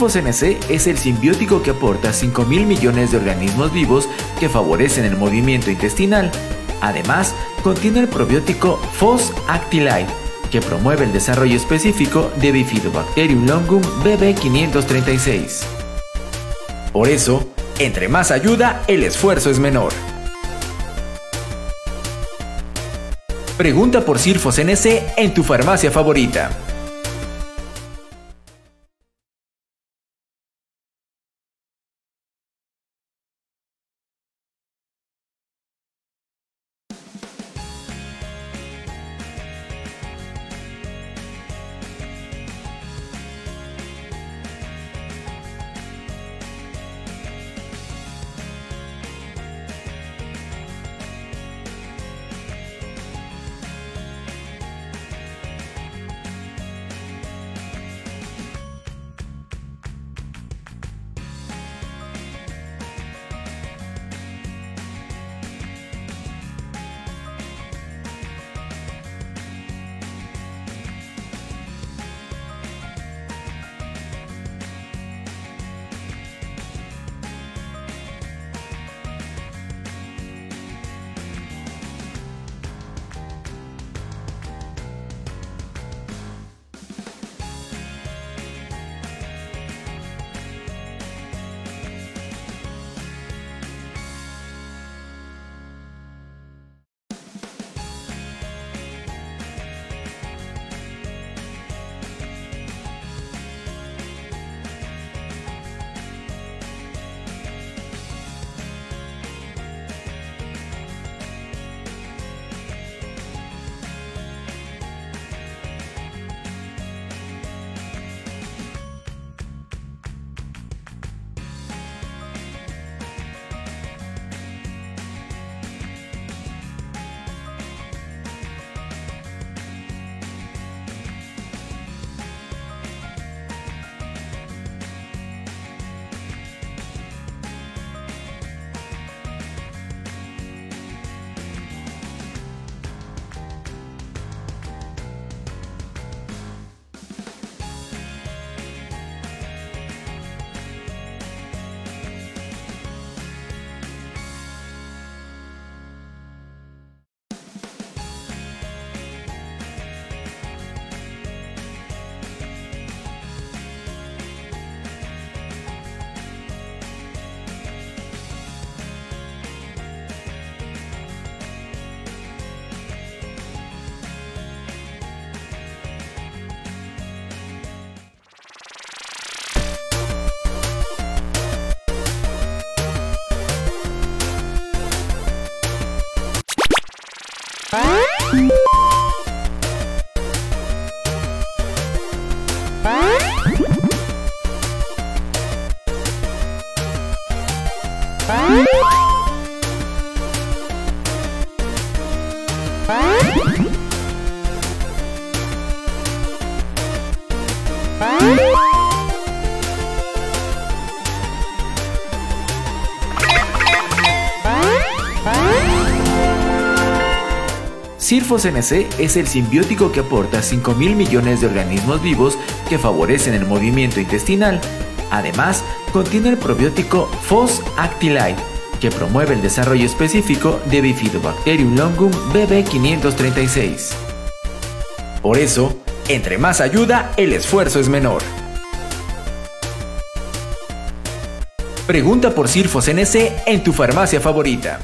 Sirfos NC es el simbiótico que aporta 5.000 millones de organismos vivos que favorecen el movimiento intestinal. Además, contiene el probiótico Fos Actilide, que promueve el desarrollo específico de Bifidobacterium longum BB536. Por eso, entre más ayuda, el esfuerzo es menor. Pregunta por Sirfos NC en tu farmacia favorita. Sirfos NC es el simbiótico que aporta 5.000 millones de organismos vivos que favorecen el movimiento intestinal. Además, contiene el probiótico Fos Actilide, que promueve el desarrollo específico de Bifidobacterium longum BB536. Por eso, entre más ayuda, el esfuerzo es menor. Pregunta por Sirfos NC en tu farmacia favorita.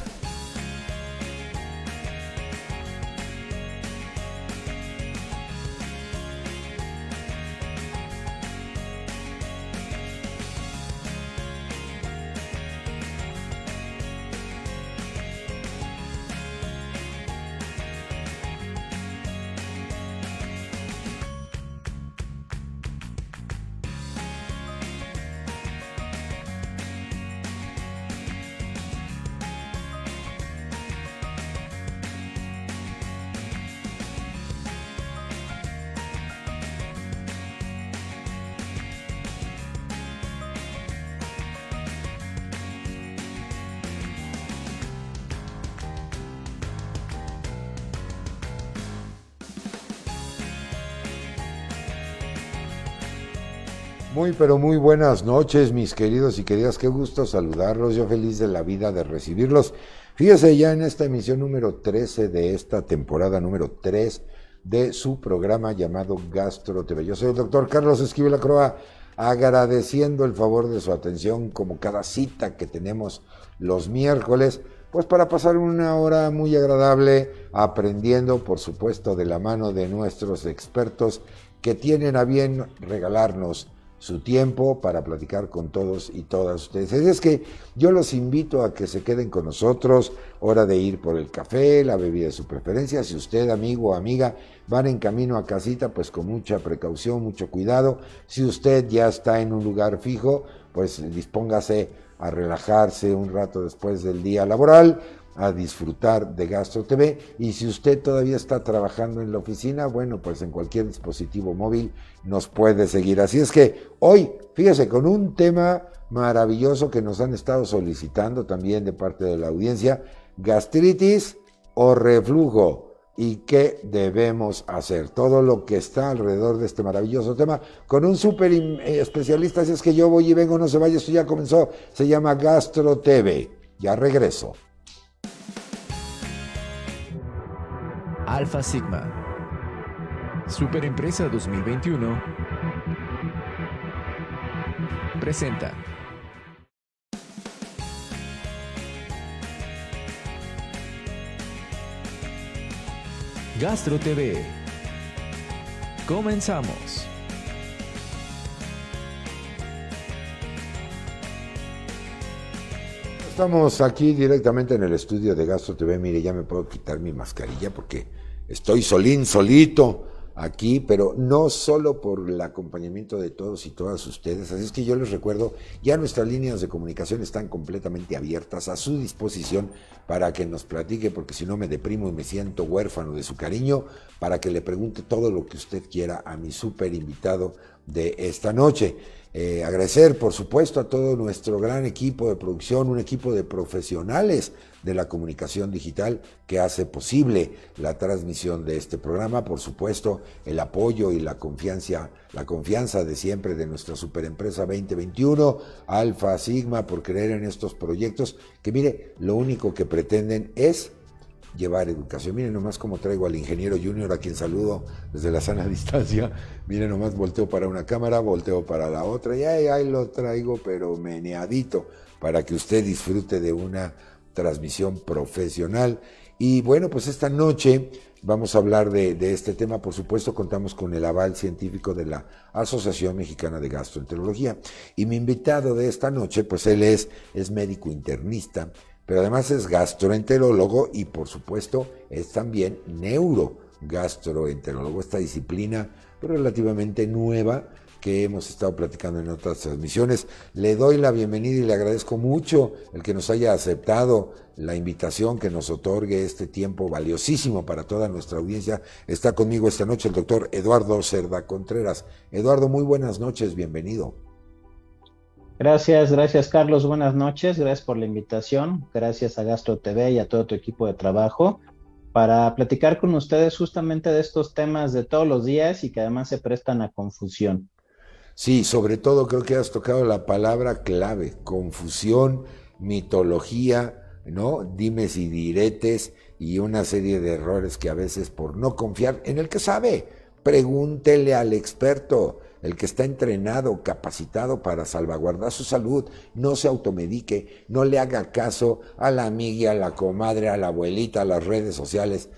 Pero muy buenas noches, mis queridos y queridas. Qué gusto saludarlos. Yo feliz de la vida de recibirlos. Fíjese ya en esta emisión número 13 de esta temporada número 3 de su programa llamado Gastro TV. Yo soy el doctor Carlos Esquivel Croa, agradeciendo el favor de su atención como cada cita que tenemos los miércoles, pues para pasar una hora muy agradable aprendiendo, por supuesto, de la mano de nuestros expertos que tienen a bien regalarnos su tiempo para platicar con todos y todas ustedes. Es que yo los invito a que se queden con nosotros, hora de ir por el café, la bebida de su preferencia. Si usted, amigo o amiga, van en camino a casita, pues con mucha precaución, mucho cuidado. Si usted ya está en un lugar fijo, pues dispóngase a relajarse un rato después del día laboral a disfrutar de Gastro TV. Y si usted todavía está trabajando en la oficina, bueno, pues en cualquier dispositivo móvil nos puede seguir. Así es que hoy, fíjese, con un tema maravilloso que nos han estado solicitando también de parte de la audiencia, gastritis o reflujo. ¿Y qué debemos hacer? Todo lo que está alrededor de este maravilloso tema con un súper eh, especialista. Así es que yo voy y vengo, no se vaya, esto ya comenzó. Se llama Gastro TV. Ya regreso. Alfa Sigma. Superempresa 2021 presenta Gastro TV. Comenzamos. Estamos aquí directamente en el estudio de Gastro TV. Mire, ya me puedo quitar mi mascarilla porque Estoy solín, solito aquí, pero no solo por el acompañamiento de todos y todas ustedes. Así es que yo les recuerdo, ya nuestras líneas de comunicación están completamente abiertas a su disposición para que nos platique, porque si no me deprimo y me siento huérfano de su cariño, para que le pregunte todo lo que usted quiera a mi súper invitado de esta noche. Eh, agradecer, por supuesto, a todo nuestro gran equipo de producción, un equipo de profesionales de la comunicación digital que hace posible la transmisión de este programa, por supuesto, el apoyo y la confianza, la confianza de siempre de nuestra superempresa 2021, Alfa Sigma, por creer en estos proyectos, que mire, lo único que pretenden es llevar educación. Miren nomás cómo traigo al ingeniero junior a quien saludo desde la sana distancia. Miren nomás, volteo para una cámara, volteo para la otra y ahí, ahí lo traigo, pero meneadito, para que usted disfrute de una transmisión profesional. Y bueno, pues esta noche vamos a hablar de, este tema. Por supuesto, contamos con el aval científico de la Asociación Mexicana de Gastroenterología. Y mi invitado de esta noche, pues él es, es médico internista, pero además es gastroenterólogo y por supuesto es también neurogastroenterólogo. Esta disciplina relativamente nueva que hemos estado platicando en otras transmisiones. Le doy la bienvenida y le agradezco mucho el que nos haya aceptado la invitación, que nos otorgue este tiempo valiosísimo para toda nuestra audiencia. Está conmigo esta noche el doctor Eduardo Cerda Contreras. Eduardo, muy buenas noches, bienvenido. Gracias, gracias Carlos, buenas noches, gracias por la invitación, gracias a Gastro TV y a todo tu equipo de trabajo para platicar con ustedes justamente de estos temas de todos los días y que además se prestan a confusión. Sí, sobre todo creo que has tocado la palabra clave, confusión, mitología, ¿no? Dimes y diretes y una serie de errores que a veces por no confiar en el que sabe, pregúntele al experto, el que está entrenado, capacitado para salvaguardar su salud, no se automedique, no le haga caso a la amiga, a la comadre, a la abuelita, a las redes sociales.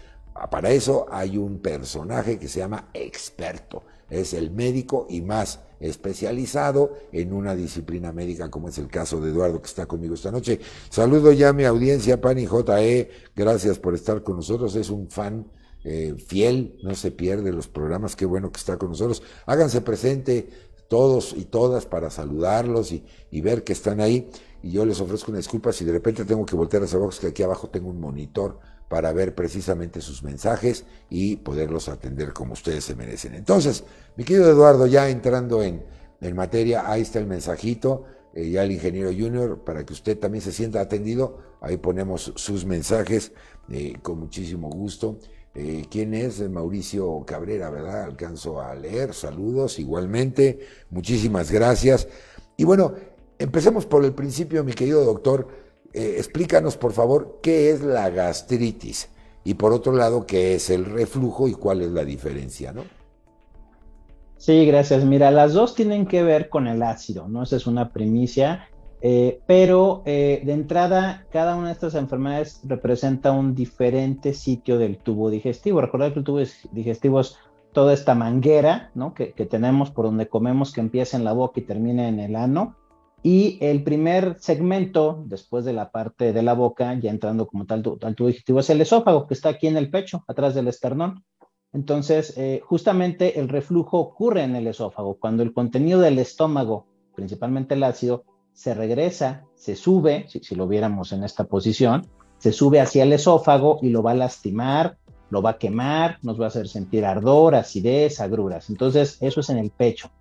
Para eso hay un personaje que se llama experto, es el médico y más especializado en una disciplina médica, como es el caso de Eduardo que está conmigo esta noche. Saludo ya a mi audiencia, Pani JE, gracias por estar con nosotros, es un fan eh, fiel, no se pierde los programas, qué bueno que está con nosotros. Háganse presente todos y todas para saludarlos y, ver que están ahí. Y yo les ofrezco una disculpa si de repente tengo que voltear hacia abajo, es que aquí abajo tengo un monitor para ver precisamente sus mensajes y poderlos atender como ustedes se merecen. Entonces, mi querido Eduardo, ya entrando en, materia, ahí está el mensajito, eh, ya el ingeniero junior, para que usted también se sienta atendido, ahí ponemos sus mensajes eh, con muchísimo gusto. Eh, ¿Quién es? Mauricio Cabrera, ¿verdad? Alcanzo a leer. Saludos igualmente. Muchísimas gracias. Y bueno, empecemos por el principio, mi querido doctor. Eh, explícanos, por favor, qué es la gastritis y por otro lado, qué es el reflujo y cuál es la diferencia, ¿no? Sí, gracias. Mira, las dos tienen que ver con el ácido, ¿no? Esa es una primicia, eh, pero eh, de entrada, cada una de estas enfermedades representa un diferente sitio del tubo digestivo. Recordad que el tubo digestivo es toda esta manguera, ¿no? Que, tenemos por donde comemos, que empieza en la boca y termina en el ano. Y el primer segmento, después de la parte de la boca, ya entrando como tal al tubo digestivo, es el esófago, que está aquí en el pecho, atrás del esternón. Entonces, eh, justamente el reflujo ocurre en el esófago, cuando el contenido del estómago, principalmente el ácido, se regresa, se sube, si, lo viéramos en esta posición, se sube hacia el esófago y lo va a lastimar, lo va a quemar, nos va a hacer sentir ardor, acidez, agruras. Entonces, eso es en el pecho.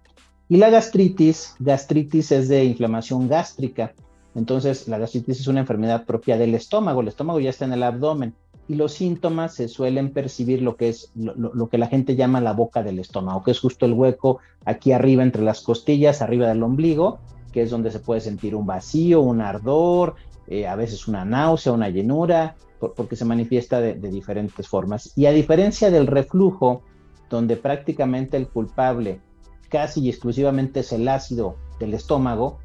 Y la gastritis, gastritis es de inflamación gástrica. Entonces, la gastritis es una enfermedad propia del estómago. El estómago ya está en el abdomen y los síntomas se suelen percibir lo que es lo, que la gente llama la boca del estómago, que es justo el hueco aquí arriba entre las costillas, arriba del ombligo, que es donde se puede sentir un vacío, un ardor, eh, a veces una náusea, una llenura, porque se manifiesta de, diferentes formas. Y a diferencia del reflujo, donde prácticamente el culpable casi y exclusivamente es el ácido del estómago,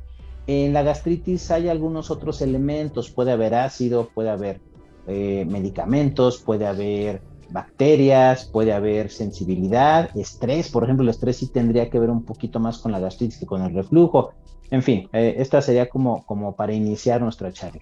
en la gastritis hay algunos otros elementos, puede haber ácido, puede haber eh, medicamentos, puede haber bacterias, puede haber sensibilidad, estrés, por ejemplo, el estrés sí tendría que ver un poquito más con la gastritis que con el reflujo. En fin, eh, esta sería como, como para iniciar nuestra charla.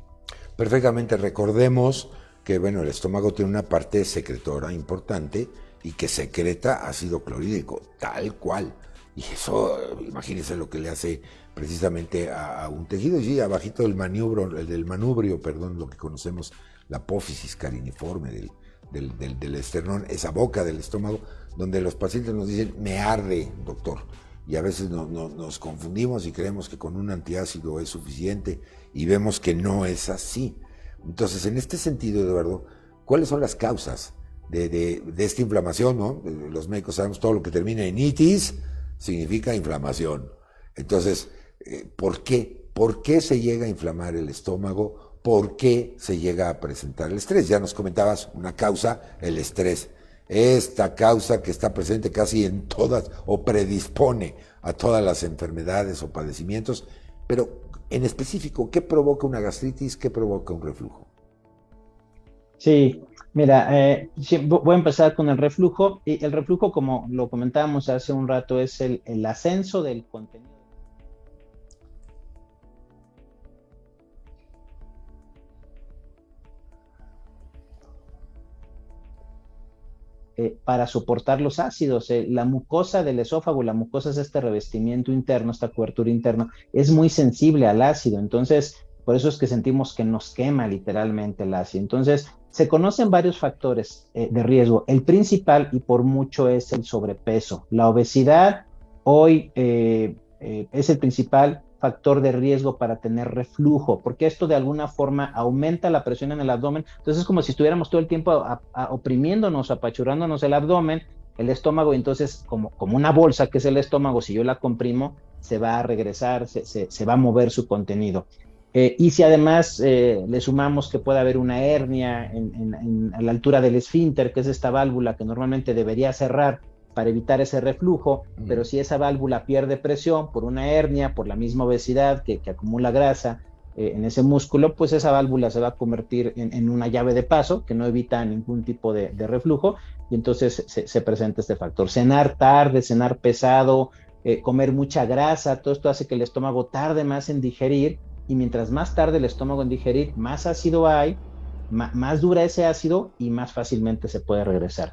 Perfectamente, recordemos que bueno, el estómago tiene una parte secretora importante y que secreta ácido clorhídrico, tal cual. Y eso, imagínense lo que le hace precisamente a, un tejido. Y sí, abajito del maniobro, del manubrio, perdón, lo que conocemos la apófisis cariniforme del, del, esternón, esa boca del estómago, donde los pacientes nos dicen, me arde, doctor. Y a veces nos confundimos y creemos que con un antiácido es suficiente y vemos que no es así. Entonces, en este sentido, Eduardo, ¿cuáles son las causas de, esta inflamación? ¿no? Los médicos sabemos todo lo que termina en itis significa inflamación. Entonces, eh, ¿por qué? ¿Por qué se llega a inflamar el estómago? Por qué se llega a presentar el estrés. Ya nos comentabas una causa, el estrés. Esta causa que está presente casi en todas o predispone a todas las enfermedades o padecimientos, pero en específico, ¿qué provoca una gastritis? ¿Qué provoca un reflujo? Sí, mira, eh, voy a empezar con el reflujo. Y el reflujo, como lo comentábamos hace un rato, es el ascenso del contenido Eh, para soportar los ácidos. Eh, la mucosa del esófago, la mucosa es este revestimiento interno, esta cobertura interna, es muy sensible al ácido. Entonces, por eso es que sentimos que nos quema literalmente el ácido. Entonces, se conocen varios factores eh, de riesgo. El principal y por mucho es el sobrepeso. La obesidad hoy es el principal factor de riesgo para tener reflujo, porque esto de alguna forma aumenta la presión en el abdomen. Entonces es como si estuviéramos todo el tiempo oprimiéndonos, apachurrándonos el abdomen, el estómago, entonces como, como una bolsa que es el estómago, si yo la comprimo, se va a regresar, se, va a mover su contenido. Eh, y si además eh, le sumamos que puede haber una hernia a la altura del esfínter, que es esta válvula que normalmente debería cerrar para evitar ese reflujo, pero si esa válvula pierde presión por una hernia, por la misma obesidad que, acumula grasa eh, en ese músculo, pues esa válvula se va a convertir en, una llave de paso que no evita ningún tipo de, reflujo y entonces se, presenta este factor. Cenar tarde, cenar pesado, eh, comer mucha grasa, todo esto hace que el estómago tarde más en digerir y mientras más tarde el estómago en digerir, más ácido hay, más dura ese ácido y más fácilmente se puede regresar.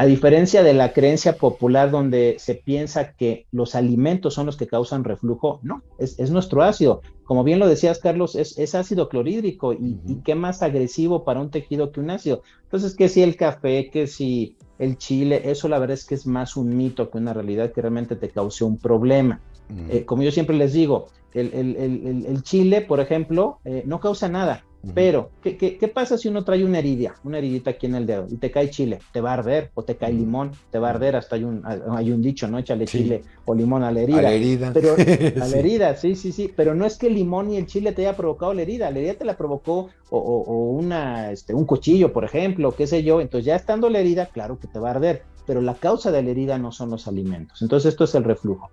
A diferencia de la creencia popular donde se piensa que los alimentos son los que causan reflujo, no, es, nuestro ácido. Como bien lo decías, Carlos, es, ácido clorhídrico y, qué más agresivo para un tejido que un ácido. Entonces, que si el café, que si el chile, eso la verdad es que es más un mito que una realidad que realmente te causó un problema. Eh, como yo siempre les digo, el, chile, por ejemplo, eh, no causa nada, Pero, ¿qué, ¿qué, pasa si uno trae una herida, una heridita aquí en el dedo, y te cae chile? Te va a arder, o te cae limón, te va a arder, hasta hay un, hay un dicho, ¿no? Échale chile o limón a la herida. A la herida. Pero, a la herida, sí, sí, sí. Pero no es que el limón y el chile te haya provocado la herida, la herida te la provocó o, o, una, este, un cuchillo, por ejemplo, qué sé yo. Entonces, ya estando la herida, claro que te va a arder, pero la causa de la herida no son los alimentos. Entonces, esto es el reflujo.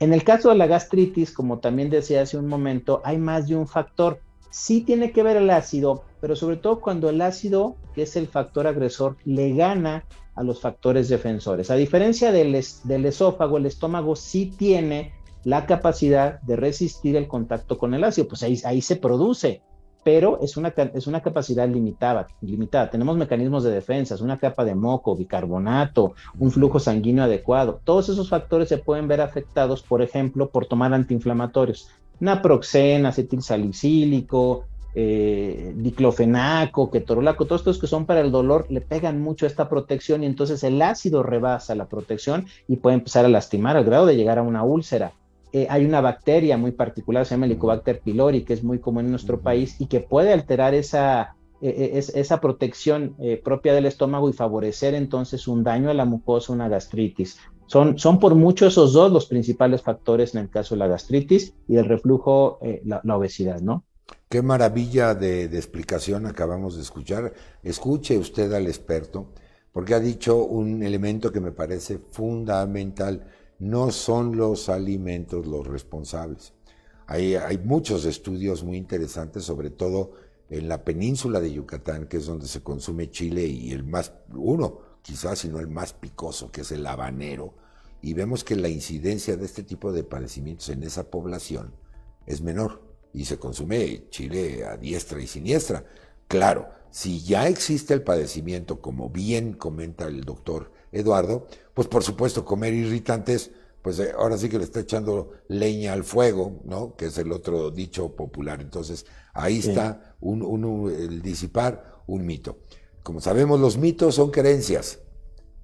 En el caso de la gastritis, como también decía hace un momento, hay más de un factor sí tiene que ver el ácido, pero sobre todo cuando el ácido, que es el factor agresor, le gana a los factores defensores. A diferencia del, esófago, el estómago sí tiene la capacidad de resistir el contacto con el ácido, pues ahí, se produce, pero es una, es una capacidad limitada, limitada. Tenemos mecanismos de defensa, una capa de moco, bicarbonato, un flujo sanguíneo adecuado. Todos esos factores se pueden ver afectados, por ejemplo, por tomar antiinflamatorios naproxen, acetil salicílico, eh, diclofenaco, ketorolaco, todos estos que son para el dolor le pegan mucho a esta protección y entonces el ácido rebasa la protección y puede empezar a lastimar al grado de llegar a una úlcera. Eh, hay una bacteria muy particular, se llama Helicobacter pylori, que es muy común en nuestro país y que puede alterar esa, eh, esa protección propia del estómago y favorecer entonces un daño a la mucosa, una gastritis. Son, son por mucho esos dos los principales factores en el caso de la gastritis y el reflujo, eh, la, obesidad, ¿no? Qué maravilla de, explicación acabamos de escuchar. Escuche usted al experto, porque ha dicho un elemento que me parece fundamental. No son los alimentos los responsables. Hay, muchos estudios muy interesantes, sobre todo en la península de Yucatán, que es donde se consume chile y el más, uno, quizás sino el más picoso, que es el habanero, y vemos que la incidencia de este tipo de padecimientos en esa población es menor y se consume chile a diestra y siniestra. Claro, si ya existe el padecimiento, como bien comenta el doctor Eduardo, pues por supuesto comer irritantes, pues eh, ahora sí que le está echando leña al fuego, ¿no? Que es el otro dicho popular. Entonces, ahí está un, el disipar un mito. Como sabemos, los mitos son creencias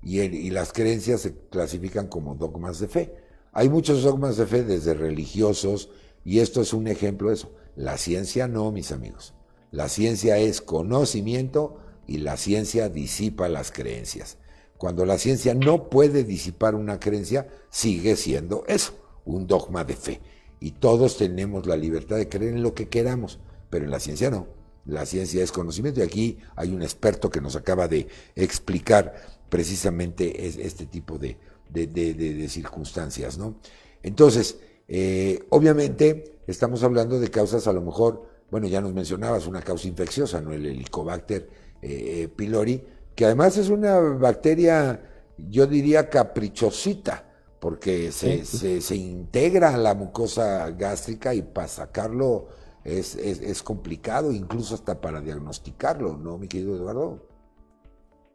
y, las creencias se clasifican como dogmas de fe. Hay muchos dogmas de fe desde religiosos y esto es un ejemplo de eso. La ciencia no, mis amigos. La ciencia es conocimiento y la ciencia disipa las creencias. Cuando la ciencia no puede disipar una creencia, sigue siendo eso, un dogma de fe. Y todos tenemos la libertad de creer en lo que queramos, pero en la ciencia no. La ciencia es conocimiento y aquí hay un experto que nos acaba de explicar precisamente este tipo de, circunstancias, ¿no? Entonces, eh, obviamente estamos hablando de causas a lo mejor, bueno, ya nos mencionabas una causa infecciosa, ¿no? El Helicobacter eh, pylori, que además es una bacteria, yo diría caprichosita, porque se, se integra a la mucosa gástrica y para sacarlo es, es, complicado, incluso hasta para diagnosticarlo, ¿no, mi querido Eduardo?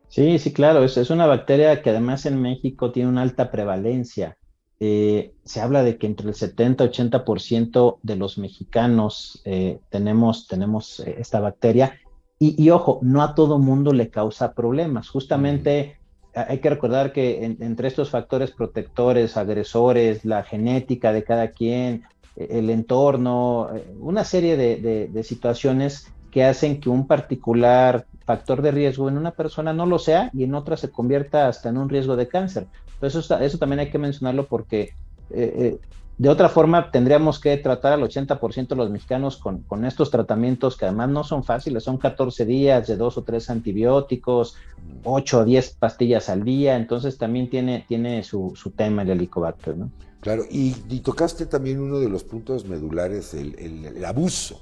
Sí, sí, claro, es, es una bacteria que además en México tiene una alta prevalencia. Eh, se habla de que entre el 70 y 80% de los mexicanos eh, tenemos, tenemos eh, esta bacteria. Y, ojo, no a todo mundo le causa problemas. Justamente hay que recordar que entre estos factores protectores, agresores, la genética de cada quien, el entorno, una serie de, situaciones que hacen que un particular factor de riesgo en una persona no lo sea y en otra se convierta hasta en un riesgo de cáncer. Entonces eso, también hay que mencionarlo porque eh, eh, de otra forma tendríamos que tratar al 80% de los mexicanos con, con, estos tratamientos que además no son fáciles, son 14 días de dos o tres antibióticos, 8 o 10 pastillas al día, entonces también tiene, tiene su, su tema el helicobacter, ¿no? Claro, y, tocaste también uno de los puntos medulares, el, abuso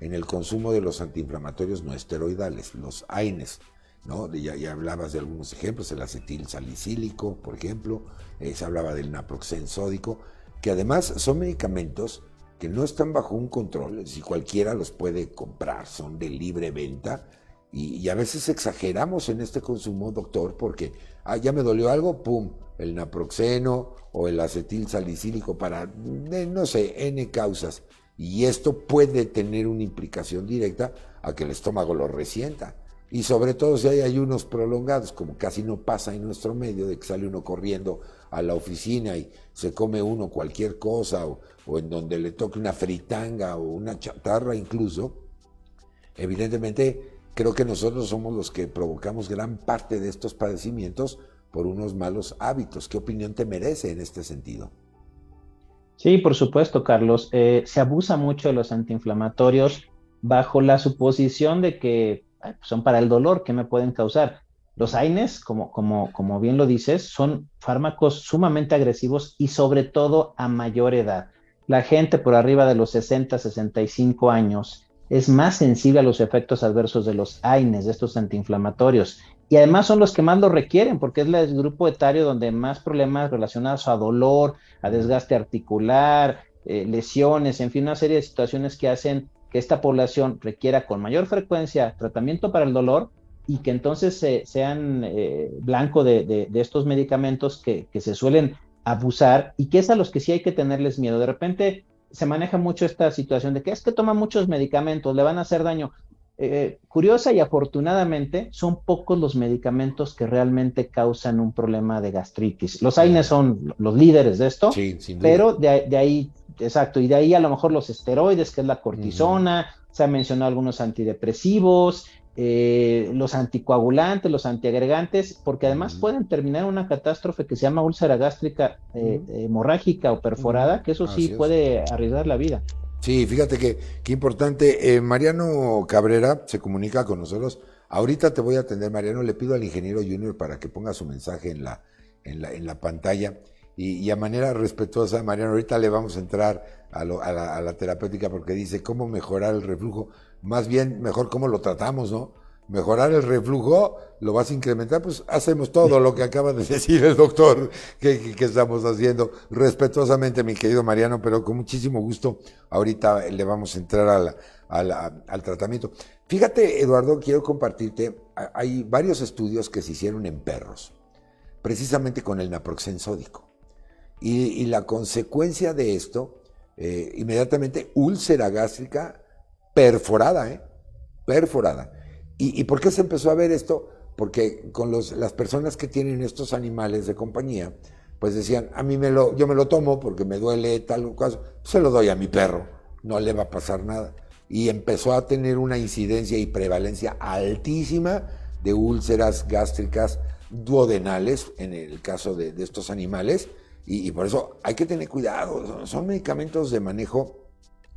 en el consumo de los antiinflamatorios no esteroidales, los AINES. ¿no? Ya, ya, hablabas de algunos ejemplos, el acetil salicílico, por ejemplo, eh, se hablaba del naproxen sódico, que además son medicamentos que no están bajo un control, si cualquiera los puede comprar, son de libre venta, y, a veces exageramos en este consumo, doctor, porque ah, ya me dolió algo, pum, el naproxeno o el acetil salicílico para, no sé, N causas. Y esto puede tener una implicación directa a que el estómago lo resienta. Y sobre todo si hay ayunos prolongados, como casi no pasa en nuestro medio, de que sale uno corriendo a la oficina y se come uno cualquier cosa, o, en donde le toque una fritanga o una chatarra incluso, evidentemente creo que nosotros somos los que provocamos gran parte de estos padecimientos por unos malos hábitos. ¿Qué opinión te merece en este sentido? Sí, por supuesto, Carlos. Eh, se abusa mucho de los antiinflamatorios bajo la suposición de que son para el dolor que me pueden causar. Los AINES, como, como, como bien lo dices, son fármacos sumamente agresivos y sobre todo a mayor edad. La gente por arriba de los 60, 65 años es más sensible a los efectos adversos de los AINES, de estos antiinflamatorios. Y además son los que más lo requieren, porque es el grupo etario donde más problemas relacionados a dolor, a desgaste articular, eh, lesiones, en fin, una serie de situaciones que hacen que esta población requiera con mayor frecuencia tratamiento para el dolor y que entonces sean eh, blanco de, estos medicamentos que, que, se suelen abusar y que es a los que sí hay que tenerles miedo. De repente se maneja mucho esta situación de que es que toma muchos medicamentos, le van a hacer daño. Eh, curiosa y afortunadamente son pocos los medicamentos que realmente causan un problema de gastritis. Los AINES son los líderes de esto, pero de, ahí, exacto, y de ahí a lo mejor los esteroides, que es la cortisona, se han mencionado algunos antidepresivos, eh, los anticoagulantes, los antiagregantes, porque además pueden terminar una catástrofe que se llama úlcera gástrica eh, hemorrágica o perforada, que eso sí puede arriesgar la vida. Sí, fíjate que, qué importante. Eh, Mariano Cabrera se comunica con nosotros. Ahorita te voy a atender, Mariano. Le pido al ingeniero Junior para que ponga su mensaje en la, en la, en la pantalla. Y, a manera respetuosa, Mariano, ahorita le vamos a entrar a, la, a la terapéutica porque dice cómo mejorar el reflujo. Más bien, mejor cómo lo tratamos, ¿no? mejorar el reflujo, lo vas a incrementar, pues hacemos todo lo que acaba de decir el doctor que, estamos haciendo. Respetuosamente, mi querido Mariano, pero con muchísimo gusto, ahorita le vamos a entrar al tratamiento. Fíjate, Eduardo, quiero compartirte, hay varios estudios que se hicieron en perros, precisamente con el naproxen sódico. Y, la consecuencia de esto, eh, inmediatamente úlcera gástrica perforada, ¿eh? Perforada. ¿Y, por qué se empezó a ver esto? Porque con los, las personas que tienen estos animales de compañía, pues decían, a mí me lo, yo me lo tomo porque me duele tal caso, se lo doy a mi perro, no le va a pasar nada. Y empezó a tener una incidencia y prevalencia altísima de úlceras gástricas duodenales, en el caso de, estos animales, y, y, por eso hay que tener cuidado, son medicamentos de manejo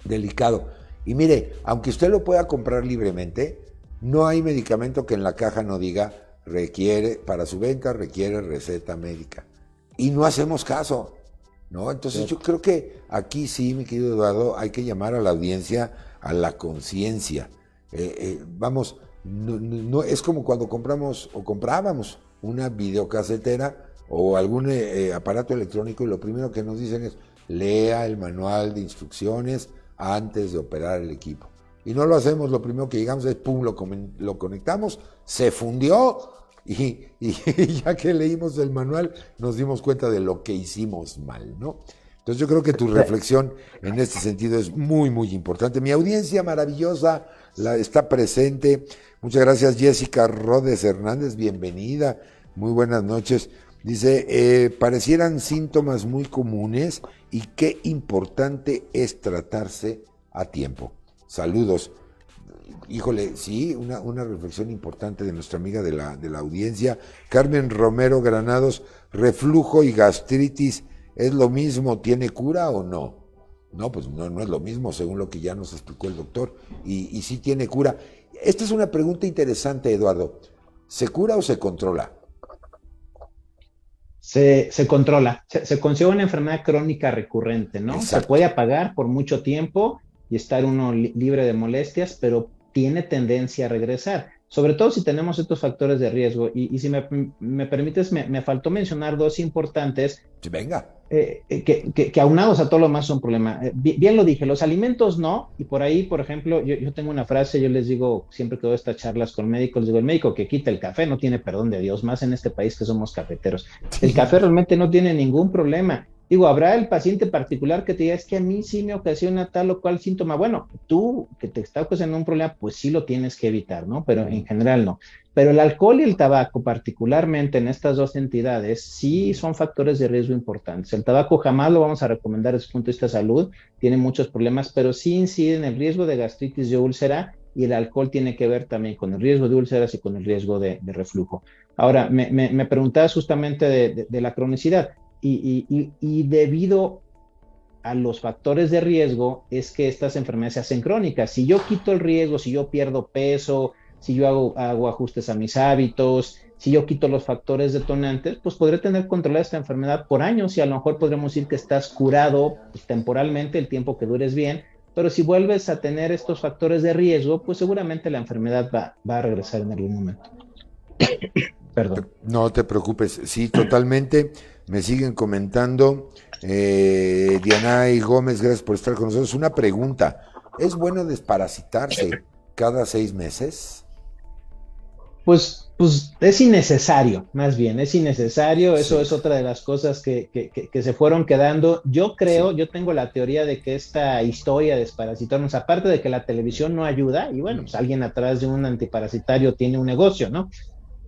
delicado. Y mire, aunque usted lo pueda comprar libremente, no hay medicamento que en la caja no diga requiere, para su venta requiere receta médica. Y no hacemos caso, ¿no? Entonces yo creo que aquí sí, mi querido Eduardo, hay que llamar a la audiencia a la conciencia. Eh, eh, vamos, no, es como cuando compramos o comprábamos una videocasetera o algún eh, aparato electrónico y lo primero que nos dicen es lea el manual de instrucciones antes de operar el equipo y no lo hacemos, lo primero que llegamos es, pum, lo, lo conectamos, se fundió y, ya que leímos el manual nos dimos cuenta de lo que hicimos mal, ¿no? Entonces yo creo que tu reflexión en este sentido es muy, muy importante. Mi audiencia maravillosa la, está presente. Muchas gracias Jessica Rodes Hernández, bienvenida. Muy buenas noches. Dice, eh, parecieran síntomas muy comunes y qué importante es tratarse a tiempo. Saludos. Híjole, sí, una, una reflexión importante de nuestra amiga de la, de la audiencia. Carmen Romero Granados, reflujo y gastritis, ¿es lo mismo? ¿Tiene cura o no? No, pues no, no es lo mismo, según lo que ya nos explicó el doctor. Y, y sí tiene cura. Esta es una pregunta interesante, Eduardo. ¿Se cura o se controla? Se, se controla. Se, se, consigue una enfermedad crónica recurrente, ¿no? Se puede apagar por mucho tiempo y estar uno libre de molestias, pero tiene tendencia a regresar, sobre todo si tenemos estos factores de riesgo. Y, si me, me permites, me, me, faltó mencionar dos importantes. Venga. Eh, eh, que, que, aunados a todo lo más son problema. Eh, bien, lo dije, los alimentos no, y por ahí, por ejemplo, yo, yo, tengo una frase, yo les digo, siempre que doy estas charlas con médicos, les digo, el médico que quita el café no tiene perdón de Dios, más en este país que somos cafeteros. El café realmente no tiene ningún problema. Digo, habrá el paciente particular que te diga, es que a mí sí me ocasiona tal o cual síntoma. Bueno, tú que te está ocasionando un problema, pues sí lo tienes que evitar, ¿no? Pero en general no. Pero el alcohol y el tabaco, particularmente en estas dos entidades, sí son factores de riesgo importantes. El tabaco jamás lo vamos a recomendar desde el punto de vista de salud, tiene muchos problemas, pero sí incide en el riesgo de gastritis y úlcera y el alcohol tiene que ver también con el riesgo de úlceras y con el riesgo de, reflujo. Ahora, me, me, preguntabas justamente de, la cronicidad y, y, debido a los factores de riesgo es que estas enfermedades se hacen crónicas. Si yo quito el riesgo, si yo pierdo peso, si yo hago, hago ajustes a mis hábitos, si yo quito los factores detonantes, pues podré tener controlada esta enfermedad por años y a lo mejor podremos decir que estás curado pues, temporalmente el tiempo que dures bien, pero si vuelves a tener estos factores de riesgo, pues seguramente la enfermedad va, a regresar en algún momento. Perdón. No te preocupes, sí, totalmente. Me siguen comentando. Eh, Diana y Gómez, gracias por estar con nosotros. Una pregunta. ¿Es bueno desparasitarse cada seis meses? Pues, pues es innecesario, más bien, es innecesario, eso es otra de las cosas que, que, se fueron quedando. Yo creo, yo tengo la teoría de que esta historia de desparasitarnos, aparte de que la televisión no ayuda, y bueno, pues alguien atrás de un antiparasitario tiene un negocio, ¿no?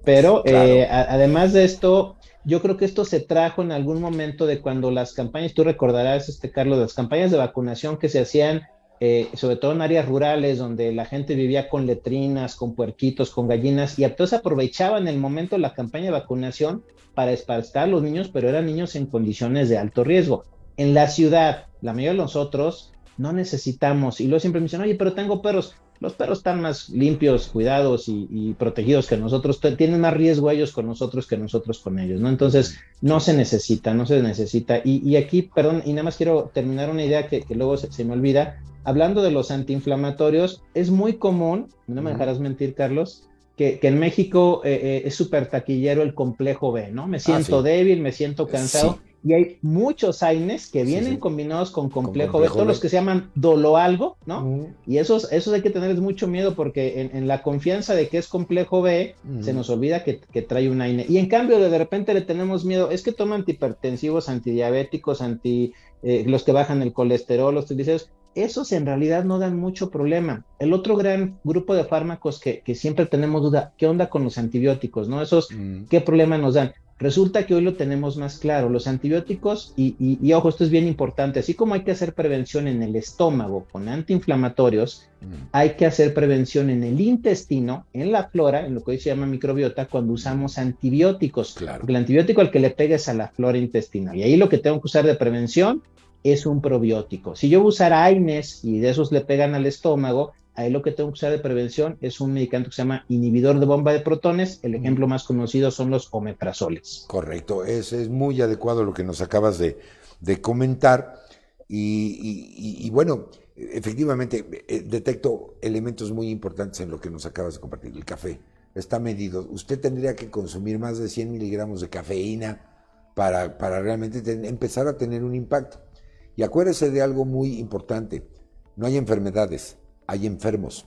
Pero eh, además de esto, yo creo que esto se trajo en algún momento de cuando las campañas, tú recordarás, este Carlos, las campañas de vacunación que se hacían eh, sobre todo en áreas rurales donde la gente vivía con letrinas, con puerquitos, con gallinas, y entonces aprovechaban el momento de la campaña de vacunación para esparcer a los niños, pero eran niños en condiciones de alto riesgo. En la ciudad, la mayoría de nosotros no necesitamos, y luego siempre me dicen, oye, pero tengo perros. Los perros están más limpios, cuidados y, protegidos que nosotros, tienen más riesgo ellos con nosotros que nosotros con ellos, ¿no? Entonces, no se necesita, no se necesita. Y, aquí, perdón, y nada más quiero terminar una idea que, luego se, me olvida. Hablando de los antiinflamatorios, es muy común, no me dejarás mentir, Carlos, que, en México eh, eh, es súper taquillero el complejo B, ¿no? Me ah, siento débil, me siento cansado y hay muchos AINES que vienen combinados con complejo, B, todos los que se llaman doloalgo, ¿no? Y esos, esos hay que tenerles mucho miedo porque en, la confianza de que es complejo B, se nos olvida que, trae un AINE. Y en cambio, de repente le tenemos miedo, es que toma antihipertensivos, antidiabéticos, anti, eh, los que bajan el colesterol, los triglicéridos, esos en realidad no dan mucho problema. El otro gran grupo de fármacos que, siempre tenemos duda, ¿qué onda con los antibióticos? ¿No? Esos, ¿qué problema nos dan? Resulta que hoy lo tenemos más claro. Los antibióticos, y, ojo, esto es bien importante, así como hay que hacer prevención en el estómago con antiinflamatorios, mm. hay que hacer prevención en el intestino, en la flora, en lo que hoy se llama microbiota, cuando usamos antibióticos. Claro. el antibiótico al que le pegues a la flora intestinal. Y ahí lo que tengo que usar de prevención es un probiótico. Si yo usar AINES y de esos le pegan al estómago, ahí lo que tengo que usar de prevención es un medicamento que se llama inhibidor de bomba de protones. El ejemplo más conocido son los omeprazoles. Correcto, es, es muy adecuado lo que nos acabas de, comentar. Y, bueno, efectivamente, eh, detecto elementos muy importantes en lo que nos acabas de compartir. El café está medido. Usted tendría que consumir más de 100 miligramos de cafeína para, para realmente empezar a tener un impacto. Y acuérdese de algo muy importante. No hay enfermedades, hay enfermos.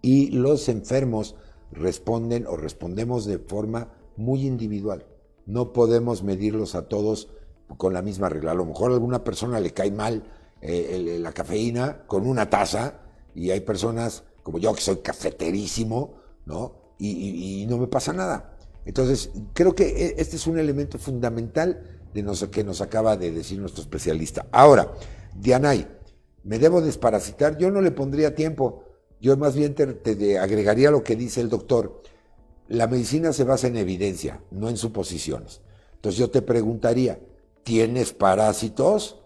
Y los enfermos responden o respondemos de forma muy individual. No podemos medirlos a todos con la misma regla. A lo mejor a alguna persona le cae mal eh, la cafeína con una taza y hay personas como yo que soy cafeterísimo, ¿no? Y, no me pasa nada. Entonces, creo que e, este es un elemento fundamental de nos, que nos acaba de decir nuestro especialista. Ahora, Dianay, me debo desparasitar, yo no le pondría tiempo, yo más bien te, agregaría lo que dice el doctor. La medicina se basa en evidencia, no en suposiciones. Entonces yo te preguntaría, ¿tienes parásitos?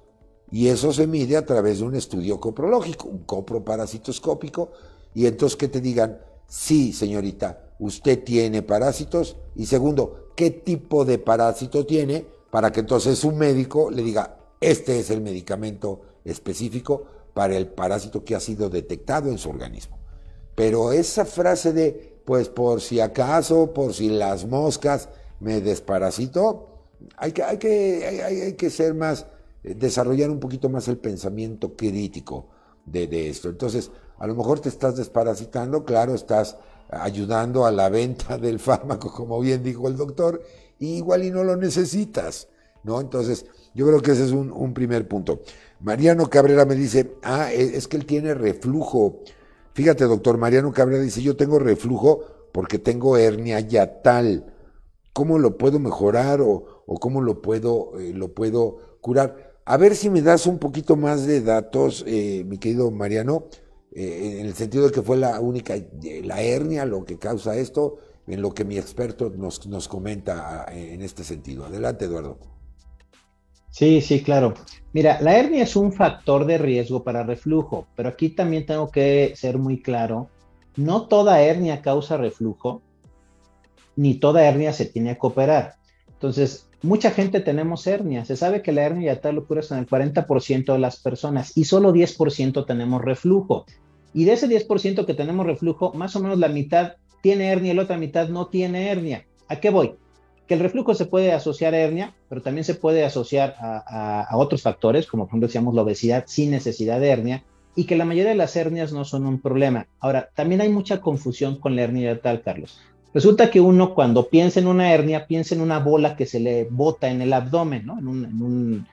Y eso se mide a través de un estudio coprológico, un coproparasitoscópico, y entonces que te digan, sí, señorita, usted tiene parásitos, y segundo, ¿qué tipo de parásito tiene? Para que entonces un médico le diga, este es el medicamento específico para el parásito que ha sido detectado en su organismo. Pero esa frase de, pues por si acaso, por si las moscas me desparasito, hay que, hay que, hay, que ser más, eh, desarrollar un poquito más el pensamiento crítico de, esto. Entonces, a lo mejor te estás desparasitando, claro, estás ayudando a la venta del fármaco, como bien dijo el doctor, y igual y no lo necesitas, ¿no? Entonces, yo creo que ese es un primer punto. Mariano Cabrera me dice, ah, e, es que él tiene reflujo. Fíjate, doctor, Mariano Cabrera dice, yo tengo reflujo porque tengo hernia yatal. ¿Cómo lo puedo mejorar o, cómo lo puedo, eh, lo puedo curar? A ver si me das un poquito más de datos, eh, mi querido Mariano. eh, en el sentido de que fue la única, la hernia lo que causa esto, en lo que mi experto nos, nos comenta en este sentido. Adelante, Eduardo. Sí, sí, claro. Mira, la hernia es un factor de riesgo para reflujo, pero aquí también tengo que ser muy claro, no toda hernia causa reflujo, ni toda hernia se tiene que operar. Entonces, mucha gente tenemos hernia. Se sabe que la hernia ya tal ocurre en el 40% de las personas y solo 10% tenemos reflujo. Y de ese 10% que tenemos reflujo, más o menos la mitad tiene hernia y la otra mitad no tiene hernia. ¿A qué voy? Que el reflujo se puede asociar a hernia, pero también se puede asociar a, otros factores, como por ejemplo decíamos la obesidad sin necesidad de hernia, y que la mayoría de las hernias no son un problema. Ahora, también hay mucha confusión con la hernia tal, Carlos. Resulta que uno cuando piensa en una hernia, piensa en una bola que se le bota en el abdomen, ¿no? En un,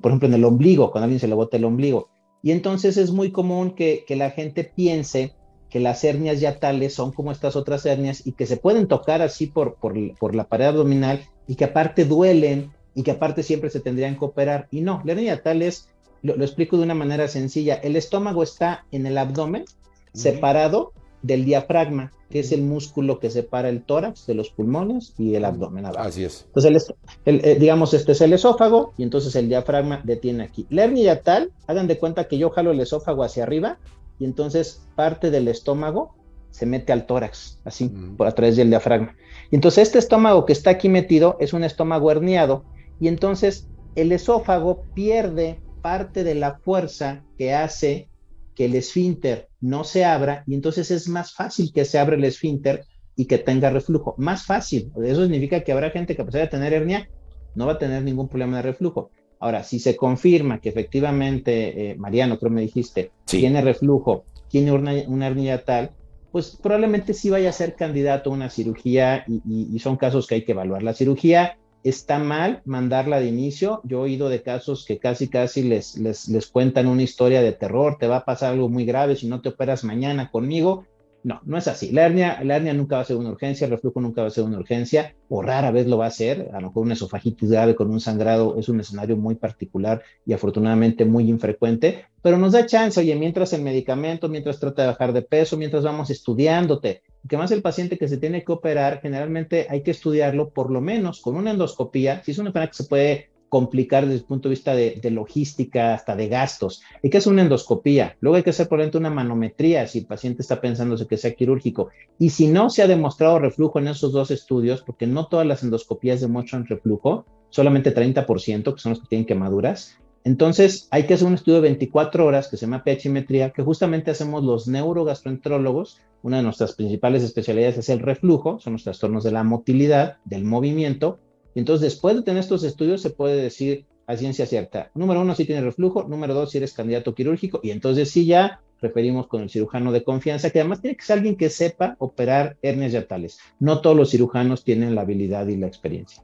por ejemplo, en el ombligo, cuando alguien se le bota el ombligo. Y entonces es muy común que, que la gente piense que las hernias yatales son como estas otras hernias y que se pueden tocar así por, por, la pared abdominal y que aparte duelen y que aparte siempre se tendrían que operar. Y no, la hernia yatal es, lo, explico de una manera sencilla, el estómago está en el abdomen, separado del diafragma, que es el músculo que separa el tórax de los pulmones y el abdomen abajo. Así es. Entonces, el, eh, digamos, este es el esófago y entonces el diafragma detiene aquí. La hernia yatal, hagan de cuenta que yo jalo el esófago hacia arriba y entonces parte del estómago se mete al tórax, así, por a través del diafragma. Y entonces este estómago que está aquí metido es un estómago herniado y entonces el esófago pierde parte de la fuerza que hace que el esfínter no se abra y entonces es más fácil que se abra el esfínter y que tenga reflujo. Más fácil. Eso significa que habrá gente que a pesar de tener hernia no va a tener ningún problema de reflujo. Ahora, si se confirma que efectivamente, eh, Mariano, creo me dijiste, tiene reflujo, tiene una, hernia tal, pues probablemente sí vaya a ser candidato a una cirugía y, son casos que hay que evaluar. La cirugía está mal mandarla de inicio. Yo he oído de casos que casi, casi les, les, les cuentan una historia de terror, te va a pasar algo muy grave si no te operas mañana conmigo. No, no es así. La hernia, la hernia nunca va a ser una urgencia, el reflujo nunca va a ser una urgencia, o rara vez lo va a ser. A lo mejor una esofagitis grave con un sangrado es un escenario muy particular y afortunadamente muy infrecuente, pero nos da chance, oye, mientras el medicamento, mientras trata de bajar de peso, mientras vamos estudiándote, que más el paciente que se tiene que operar, generalmente hay que estudiarlo por lo menos con una endoscopía, si es una enfermedad que se puede complicar desde el punto de vista de, logística, hasta de gastos. ¿Y qué es una endoscopía? Luego hay que hacer, por ejemplo, una manometría si el paciente está pensándose que sea quirúrgico. Y si no se ha demostrado reflujo en esos dos estudios, porque no todas las endoscopías demuestran reflujo, solamente 30%, que son los que tienen quemaduras, entonces hay que hacer un estudio de 24 horas que se llama pHimetría, que justamente hacemos los neurogastroenterólogos. Una de nuestras principales especialidades es el reflujo, son los trastornos de la motilidad, del movimiento, entonces, después de tener estos estudios, se puede decir a ciencia cierta, número uno, si tiene reflujo, número dos, si eres candidato quirúrgico, y entonces sí ya referimos con el cirujano de confianza, que además tiene que ser alguien que sepa operar hernias yatales. No todos los cirujanos tienen la habilidad y la experiencia.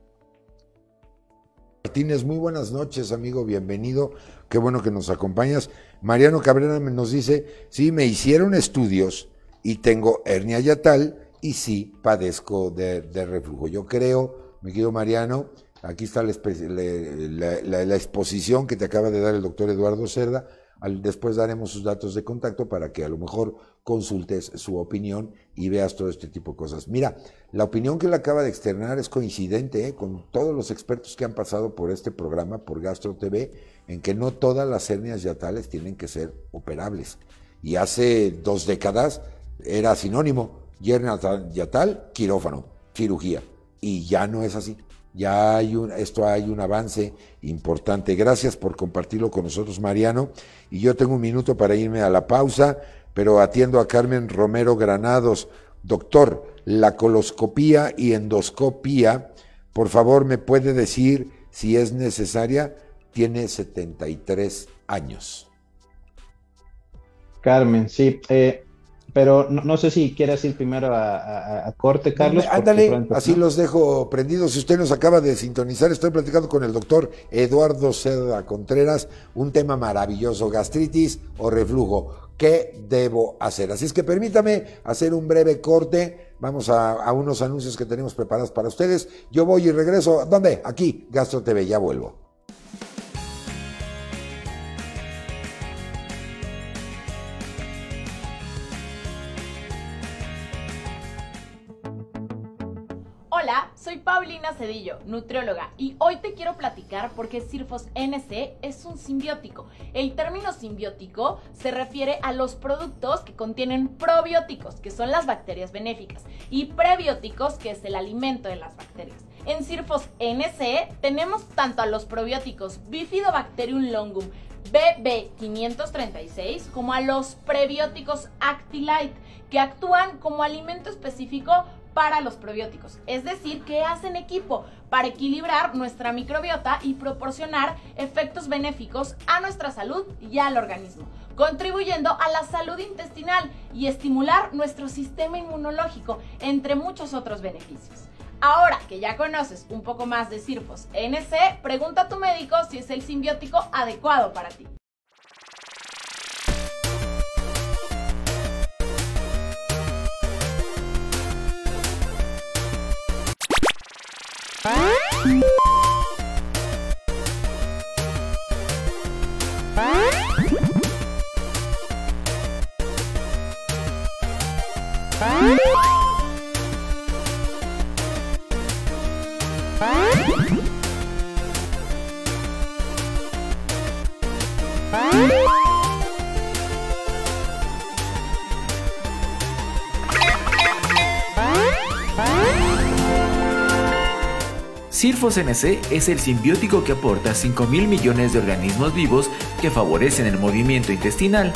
Martínez, muy buenas noches, amigo, bienvenido. Qué bueno que nos acompañas. Mariano Cabrera nos dice, sí, me hicieron estudios y tengo hernia yatal y sí padezco de, de reflujo. Yo creo mi querido Mariano, aquí está la, exposición que te acaba de dar el doctor Eduardo Cerda. después daremos sus datos de contacto para que a lo mejor consultes su opinión y veas todo este tipo de cosas. Mira, la opinión que él acaba de externar es coincidente ¿eh? con todos los expertos que han pasado por este programa, por Gastro TV, en que no todas las hernias yatales tienen que ser operables. Y hace dos décadas era sinónimo, hernia yatal, quirófano, cirugía y ya no es así. Ya hay un, esto hay un avance importante. Gracias por compartirlo con nosotros, Mariano. Y yo tengo un minuto para irme a la pausa, pero atiendo a Carmen Romero Granados. Doctor, la coloscopía y endoscopía, por favor, ¿me puede decir si es necesaria? Tiene 73 años. Carmen, sí. Eh, pero no, sé si quieres ir primero a, corte, Carlos. Ándale, así los dejo prendidos. Si usted nos acaba de sintonizar, estoy platicando con el doctor Eduardo Seda Contreras, un tema maravilloso, gastritis o reflujo. ¿Qué debo hacer? Así es que permítame hacer un breve corte. Vamos a, a unos anuncios que tenemos preparados para ustedes. Yo voy y regreso. ¿Dónde? Aquí, Gastro TV, ya vuelvo. Paulina Cedillo, nutrióloga, y hoy te quiero platicar por qué Sirfos NC es un simbiótico. El término simbiótico se refiere a los productos que contienen probióticos, que son las bacterias benéficas, y prebióticos, que es el alimento de las bacterias. En Sirfos NC tenemos tanto a los probióticos Bifidobacterium longum, BB536 como a los prebióticos Actilite, que actúan como alimento específico para los probióticos, es decir, que hacen equipo para equilibrar nuestra microbiota y proporcionar efectos benéficos a nuestra salud y al organismo, contribuyendo a la salud intestinal y estimular nuestro sistema inmunológico, entre muchos otros beneficios. Ahora que ya conoces un poco más de Sirfos NC, pregunta a tu médico si es el simbiótico adecuado para ti. Huh? Sirfos NC es el simbiótico que aporta 5 mil millones de organismos vivos que favorecen el movimiento intestinal.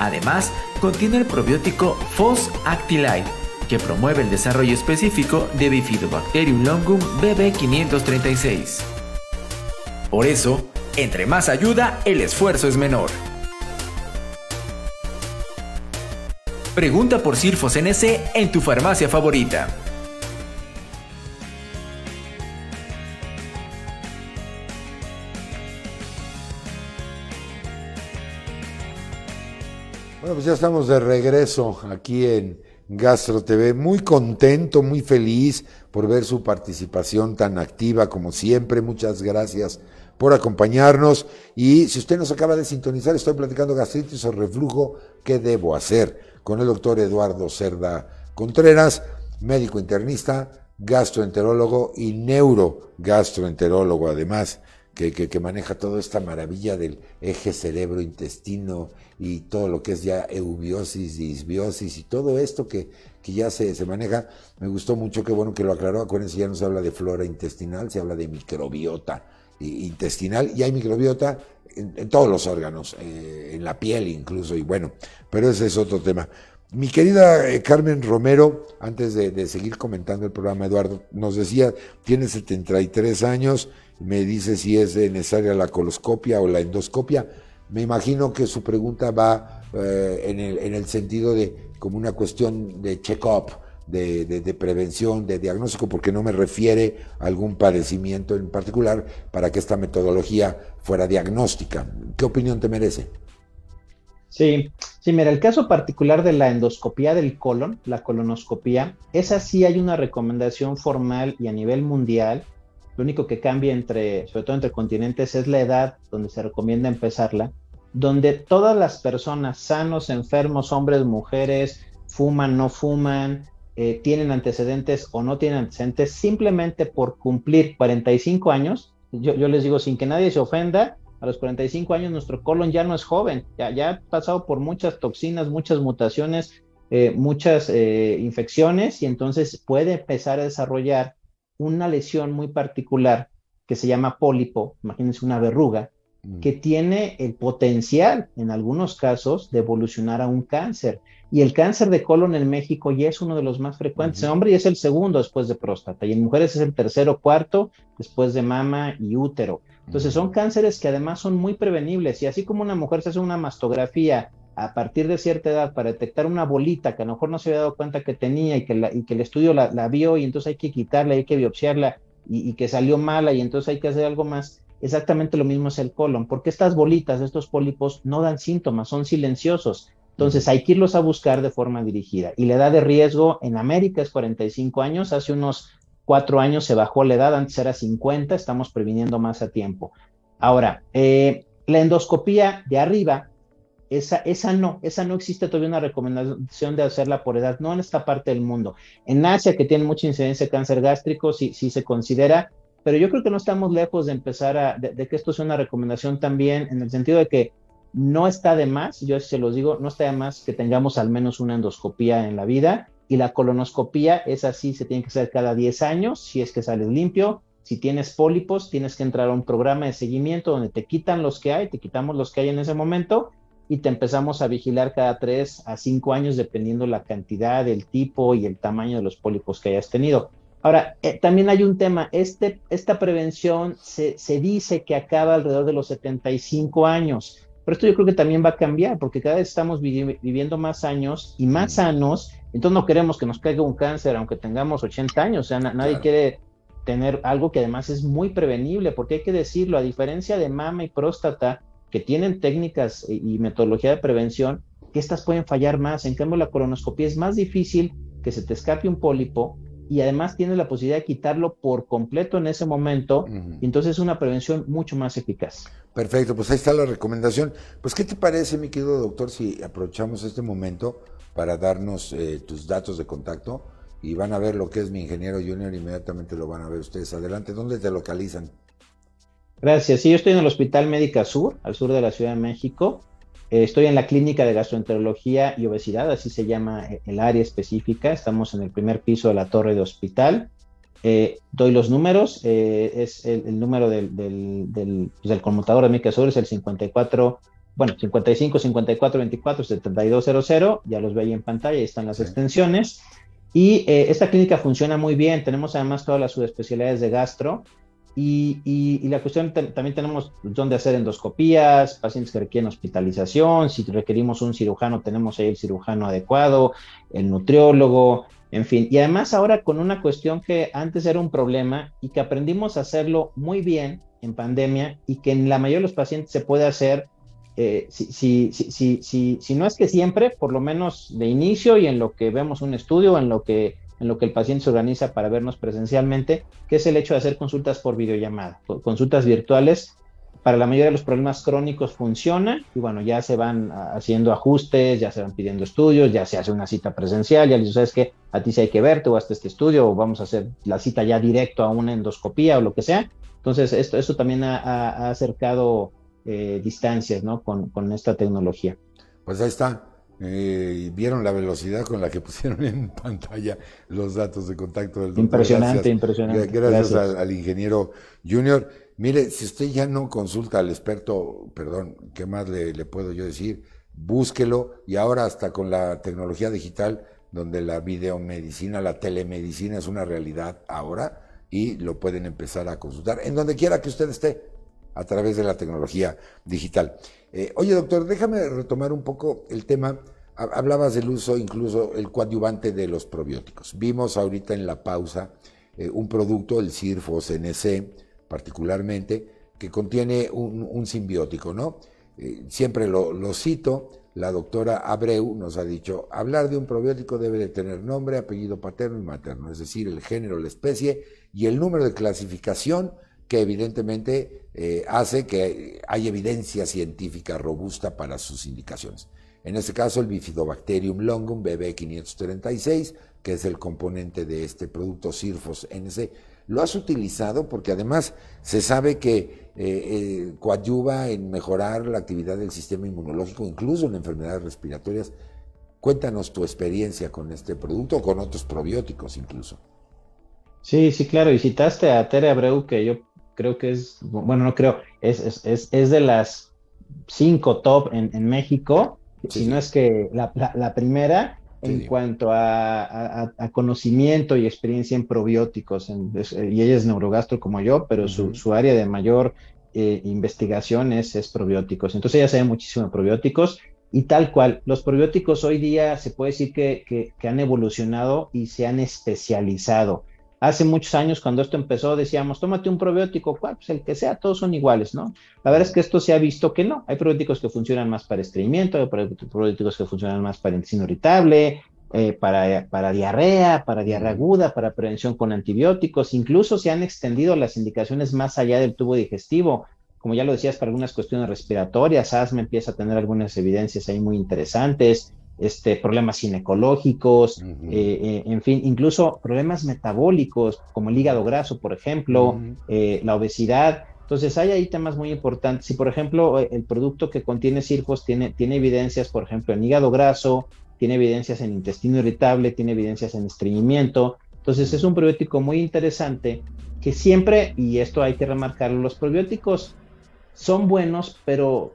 Además, contiene el probiótico FOS Actilide, que promueve el desarrollo específico de Bifidobacterium longum BB536. Por eso, entre más ayuda, el esfuerzo es menor. Pregunta por Sirfos NC en tu farmacia favorita. Pues ya estamos de regreso aquí en Gastro TV. Muy contento, muy feliz por ver su participación tan activa como siempre. Muchas gracias por acompañarnos. Y si usted nos acaba de sintonizar, estoy platicando gastritis o reflujo, ¿qué debo hacer? Con el doctor Eduardo Cerda Contreras, médico internista, gastroenterólogo y neurogastroenterólogo además que, maneja toda esta maravilla del eje cerebro-intestino y todo lo que es ya eubiosis, disbiosis y todo esto que, que ya se, se, maneja. Me gustó mucho, qué bueno que lo aclaró. Acuérdense, ya no se habla de flora intestinal, se habla de microbiota intestinal y hay microbiota en, todos los órganos, eh, en la piel incluso, y bueno, pero ese es otro tema. Mi querida eh, Carmen Romero, antes de, de, seguir comentando el programa, Eduardo, nos decía, tiene 73 años, me dice si es necesaria la coloscopia o la endoscopia. Me imagino que su pregunta va eh, en, el, en, el, sentido de como una cuestión de check-up, de, de, prevención, de diagnóstico, porque no me refiere a algún padecimiento en particular para que esta metodología fuera diagnóstica. ¿Qué opinión te merece? Sí, sí, mira, el caso particular de la endoscopía del colon, la colonoscopía, esa sí hay una recomendación formal y a nivel mundial lo único que cambia entre, sobre todo entre continentes, es la edad donde se recomienda empezarla, donde todas las personas, sanos, enfermos, hombres, mujeres, fuman, no fuman, eh, tienen antecedentes o no tienen antecedentes, simplemente por cumplir 45 años, yo, les digo sin que nadie se ofenda, a los 45 años nuestro colon ya no es joven, ya, ya ha pasado por muchas toxinas, muchas mutaciones, eh, muchas eh, infecciones y entonces puede empezar a desarrollar una lesión muy particular que se llama pólipo, imagínense una verruga, mm. que tiene el potencial, en algunos casos, de evolucionar a un cáncer. Y el cáncer de colon en México ya es uno de los más frecuentes en hombre y es el segundo después de próstata. Y en mujeres es el tercero, cuarto, después de mama y útero. Entonces son cánceres que además son muy prevenibles. Y así como una mujer se hace una mastografía a partir de cierta edad para detectar una bolita que a lo mejor no se había dado cuenta que tenía y que, el estudio la, vio y entonces hay que quitarla, hay que biopsiarla y, que salió mala y entonces hay que hacer algo más. Exactamente lo mismo es el colon, porque estas bolitas, estos pólipos no dan síntomas, son silenciosos. Entonces hay que irlos a buscar de forma dirigida. Y la edad de riesgo en América es 45 años, hace unos cuatro años se bajó la edad, antes era 50, estamos previniendo más a tiempo. Ahora, eh, la endoscopía de arriba esa, esa no, esa no existe todavía una recomendación de hacerla por edad, no en esta parte del mundo. En Asia, que tiene mucha incidencia de cáncer gástrico, sí, sí se considera, pero yo creo que no estamos lejos de empezar a, de, que esto sea una recomendación también en el sentido de que no está de más, yo se los digo, no está de más que tengamos al menos una endoscopía en la vida y la colonoscopía es así, se tiene que hacer cada 10 años, si es que sales limpio. Si tienes pólipos, tienes que entrar a un programa de seguimiento donde te quitan los que hay, te quitamos los que hay en ese momento y te empezamos a vigilar cada 3 a 5 años dependiendo la cantidad, el tipo y el tamaño de los pólipos que hayas tenido. Ahora, eh, también hay un tema, este, esta prevención se, se, dice que acaba alrededor de los 75 años, pero esto yo creo que también va a cambiar porque cada vez estamos viviendo más años y más sanos, entonces no queremos que nos caiga un cáncer aunque tengamos 80 años, o sea, nadie quiere tener algo que además es muy prevenible, porque hay que decirlo, a diferencia de mama y próstata, que tienen técnicas y metodología de prevención, que estas pueden fallar más, en cambio la colonoscopia es más difícil que se te escape un pólipo, y además tienes la posibilidad de quitarlo por completo en ese momento, y entonces es una prevención mucho más eficaz. Perfecto, pues ahí está la recomendación. Pues, ¿qué te parece, mi querido doctor, si aprovechamos este momento para darnos eh, tus datos de contacto y van a ver lo que es mi ingeniero junior, inmediatamente lo van a ver ustedes. Adelante, ¿dónde te localizan? Gracias. Sí, yo estoy en el Hospital Médica Sur, al sur de la Ciudad de México. Eh, estoy en la clínica de gastroenterología y obesidad, así se llama eh, el área específica. Estamos en el primer piso de la torre de hospital. Eh, doy los números, es el, número del, del, pues, del, conmutador de Sur, es el 54, bueno, 55 54 24 7200, ya los ve ahí en pantalla, ahí están las extensiones. Y esta clínica funciona muy bien, tenemos además todas las subespecialidades de gastro, y, la cuestión también tenemos donde hacer endoscopías, pacientes que requieren hospitalización, si requerimos un cirujano, tenemos ahí el cirujano adecuado, el nutriólogo, en fin. Y además ahora con una cuestión que antes era un problema y que aprendimos a hacerlo muy bien en pandemia y que en la mayoría de los pacientes se puede hacer, eh, si, si, si, si no es que siempre, por lo menos de inicio y en lo que vemos un estudio, en lo que en lo que el paciente se organiza para vernos presencialmente, que es el hecho de hacer consultas por videollamada, consultas virtuales. Para la mayoría de los problemas crónicos funciona y bueno, ya se van haciendo ajustes, ya se van pidiendo estudios, ya se hace una cita presencial, ya le dices, ¿sabes qué? A ti sí hay que verte o hasta este estudio o vamos a hacer la cita ya directo a una endoscopía o lo que sea. Entonces, esto, esto también ha, acercado eh, distancias ¿no? con, con esta tecnología. Pues ahí está. Eh, vieron la velocidad con la que pusieron en pantalla los datos de contacto del doctor. Impresionante, impresionante. Gracias, Al, ingeniero Junior. Mire, si usted ya no consulta al experto, perdón, ¿qué más le, le puedo yo decir? Búsquelo y ahora hasta con la tecnología digital, donde la videomedicina, la telemedicina es una realidad ahora y lo pueden empezar a consultar en donde quiera que usted esté a través de la tecnología digital. Eh, oye, doctor, déjame retomar un poco el tema. Hablabas del uso, incluso el coadyuvante de los probióticos. Vimos ahorita en la pausa eh, un producto, el Cirfos NC, particularmente, que contiene un, simbiótico, ¿no? Eh, siempre lo, lo, cito, la doctora Abreu nos ha dicho, hablar de un probiótico debe de tener nombre, apellido paterno y materno, es decir, el género, la especie y el número de clasificación que evidentemente eh, hace que haya evidencia científica robusta para sus indicaciones. En este caso, el Bifidobacterium longum BB536, que es el componente de este producto Sirfos NC, lo has utilizado porque además se sabe que eh, eh, coadyuva en mejorar la actividad del sistema inmunológico, incluso en enfermedades respiratorias. Cuéntanos tu experiencia con este producto o con otros probióticos incluso. Sí, sí, claro. Y citaste a Tere Abreu, que yo creo que es, bueno, no creo, es, es, es, de las cinco top en, en México, si no es que la, la, primera en cuanto a, a, conocimiento y experiencia en probióticos, y ella es neurogastro como yo, pero su, su, área de mayor eh, investigación es, es, probióticos. Entonces ella sabe muchísimo de probióticos y tal cual, los probióticos hoy día se puede decir que, que, que han evolucionado y se han especializado. Hace muchos años, cuando esto empezó, decíamos, tómate un probiótico, ¿cuál? Pues el que sea, todos son iguales, ¿no? La verdad es que esto se ha visto que no. Hay probióticos que funcionan más para estreñimiento, hay probióticos que funcionan más para intestino irritable, eh, para, para diarrea, para diarrea aguda, para prevención con antibióticos. Incluso se han extendido las indicaciones más allá del tubo digestivo. como ya lo decías, para algunas cuestiones respiratorias, asma empieza a tener algunas evidencias ahí muy interesantes, este, problemas ginecológicos, eh, eh, en fin, incluso problemas metabólicos, como el hígado graso, por ejemplo, eh, la obesidad. Entonces, hay ahí temas muy importantes. Si, por ejemplo, el producto que contiene circos tiene, tiene evidencias, por ejemplo, en hígado graso, tiene evidencias en intestino irritable, tiene evidencias en estreñimiento. Entonces, es un probiótico muy interesante que siempre, y esto hay que remarcarlo, los probióticos son buenos, pero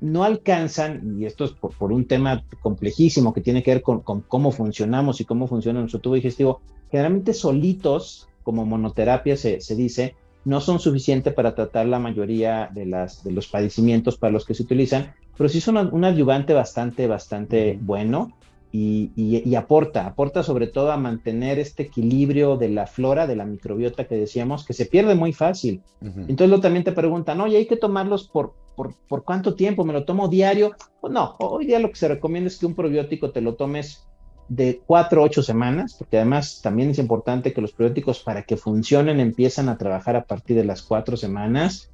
no alcanzan, y esto es por, un tema complejísimo que tiene que ver con, cómo funcionamos y cómo funciona nuestro tubo digestivo, generalmente solitos, como monoterapia se, se dice, no son suficientes para tratar la mayoría de, las, de los padecimientos para los que se utilizan, pero sí son un adyuvante bastante, bastante bueno y, aporta, aporta sobre todo a mantener este equilibrio de la flora, de la microbiota que decíamos, que se pierde muy fácil. Entonces lo también te preguntan, oye, hay que tomarlos por, por, por, cuánto tiempo, ¿me lo tomo diario? Pues no, hoy día lo que se recomienda es que un probiótico te lo tomes de cuatro a ocho semanas, porque además también es importante que los probióticos para que funcionen empiezan a trabajar a partir de las cuatro semanas.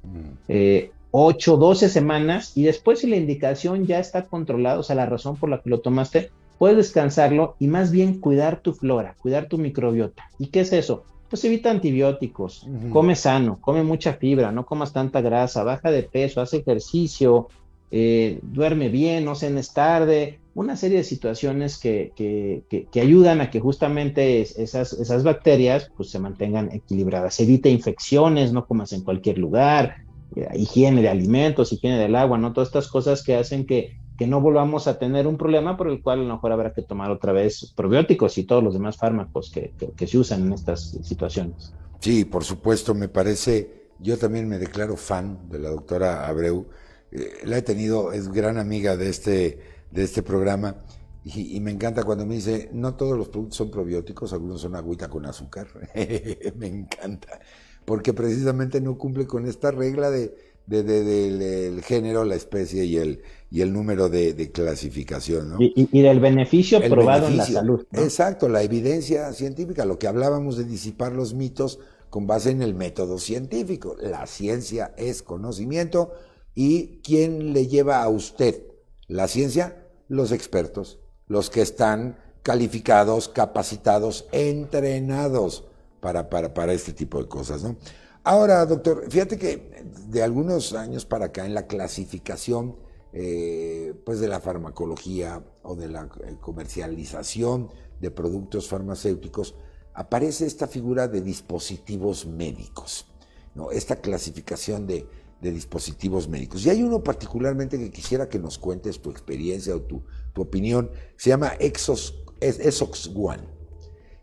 Eh, 8, 12 semanas y después si la indicación ya está controlada, o sea, la razón por la que lo tomaste, puedes descansarlo y más bien cuidar tu flora, cuidar tu microbiota. ¿Y qué es eso? Pues evita antibióticos, come sano, come mucha fibra, no comas tanta grasa, baja de peso, haz ejercicio, eh, duerme bien, no cenes tarde, una serie de situaciones que, que, ayudan a que justamente esas, esas bacterias pues, se mantengan equilibradas. Evita infecciones, no comas en cualquier lugar, eh, higiene de alimentos, higiene del agua, ¿no? Todas estas cosas que hacen que que no volvamos a tener un problema por el cual a lo mejor habrá que tomar otra vez probióticos y todos los demás fármacos que, se usan en estas situaciones. Sí, por supuesto, me parece, yo también me declaro fan de la doctora Abreu, eh, la he tenido, es gran amiga de este, de este programa y, me encanta cuando me dice, no todos los productos son probióticos, algunos son agüita con azúcar, me encanta, porque precisamente no cumple con esta regla de, del género, la especie y el, y el número de, clasificación. ¿no? Y, del beneficio probado en la salud. Exacto, la evidencia científica, lo que hablábamos de disipar los mitos con base en el método científico. La ciencia es conocimiento y ¿quién le lleva a usted la ciencia? Los expertos, los que están calificados, capacitados, entrenados para, para, para este tipo de cosas, ¿no? Ahora, doctor, fíjate que de algunos años para acá en la clasificación eh, pues de la farmacología o de la eh, comercialización de productos farmacéuticos aparece esta figura de dispositivos médicos, ¿no? esta clasificación de, dispositivos médicos. Y hay uno particularmente que quisiera que nos cuentes tu experiencia o tu, opinión, se llama Exos, Exox One.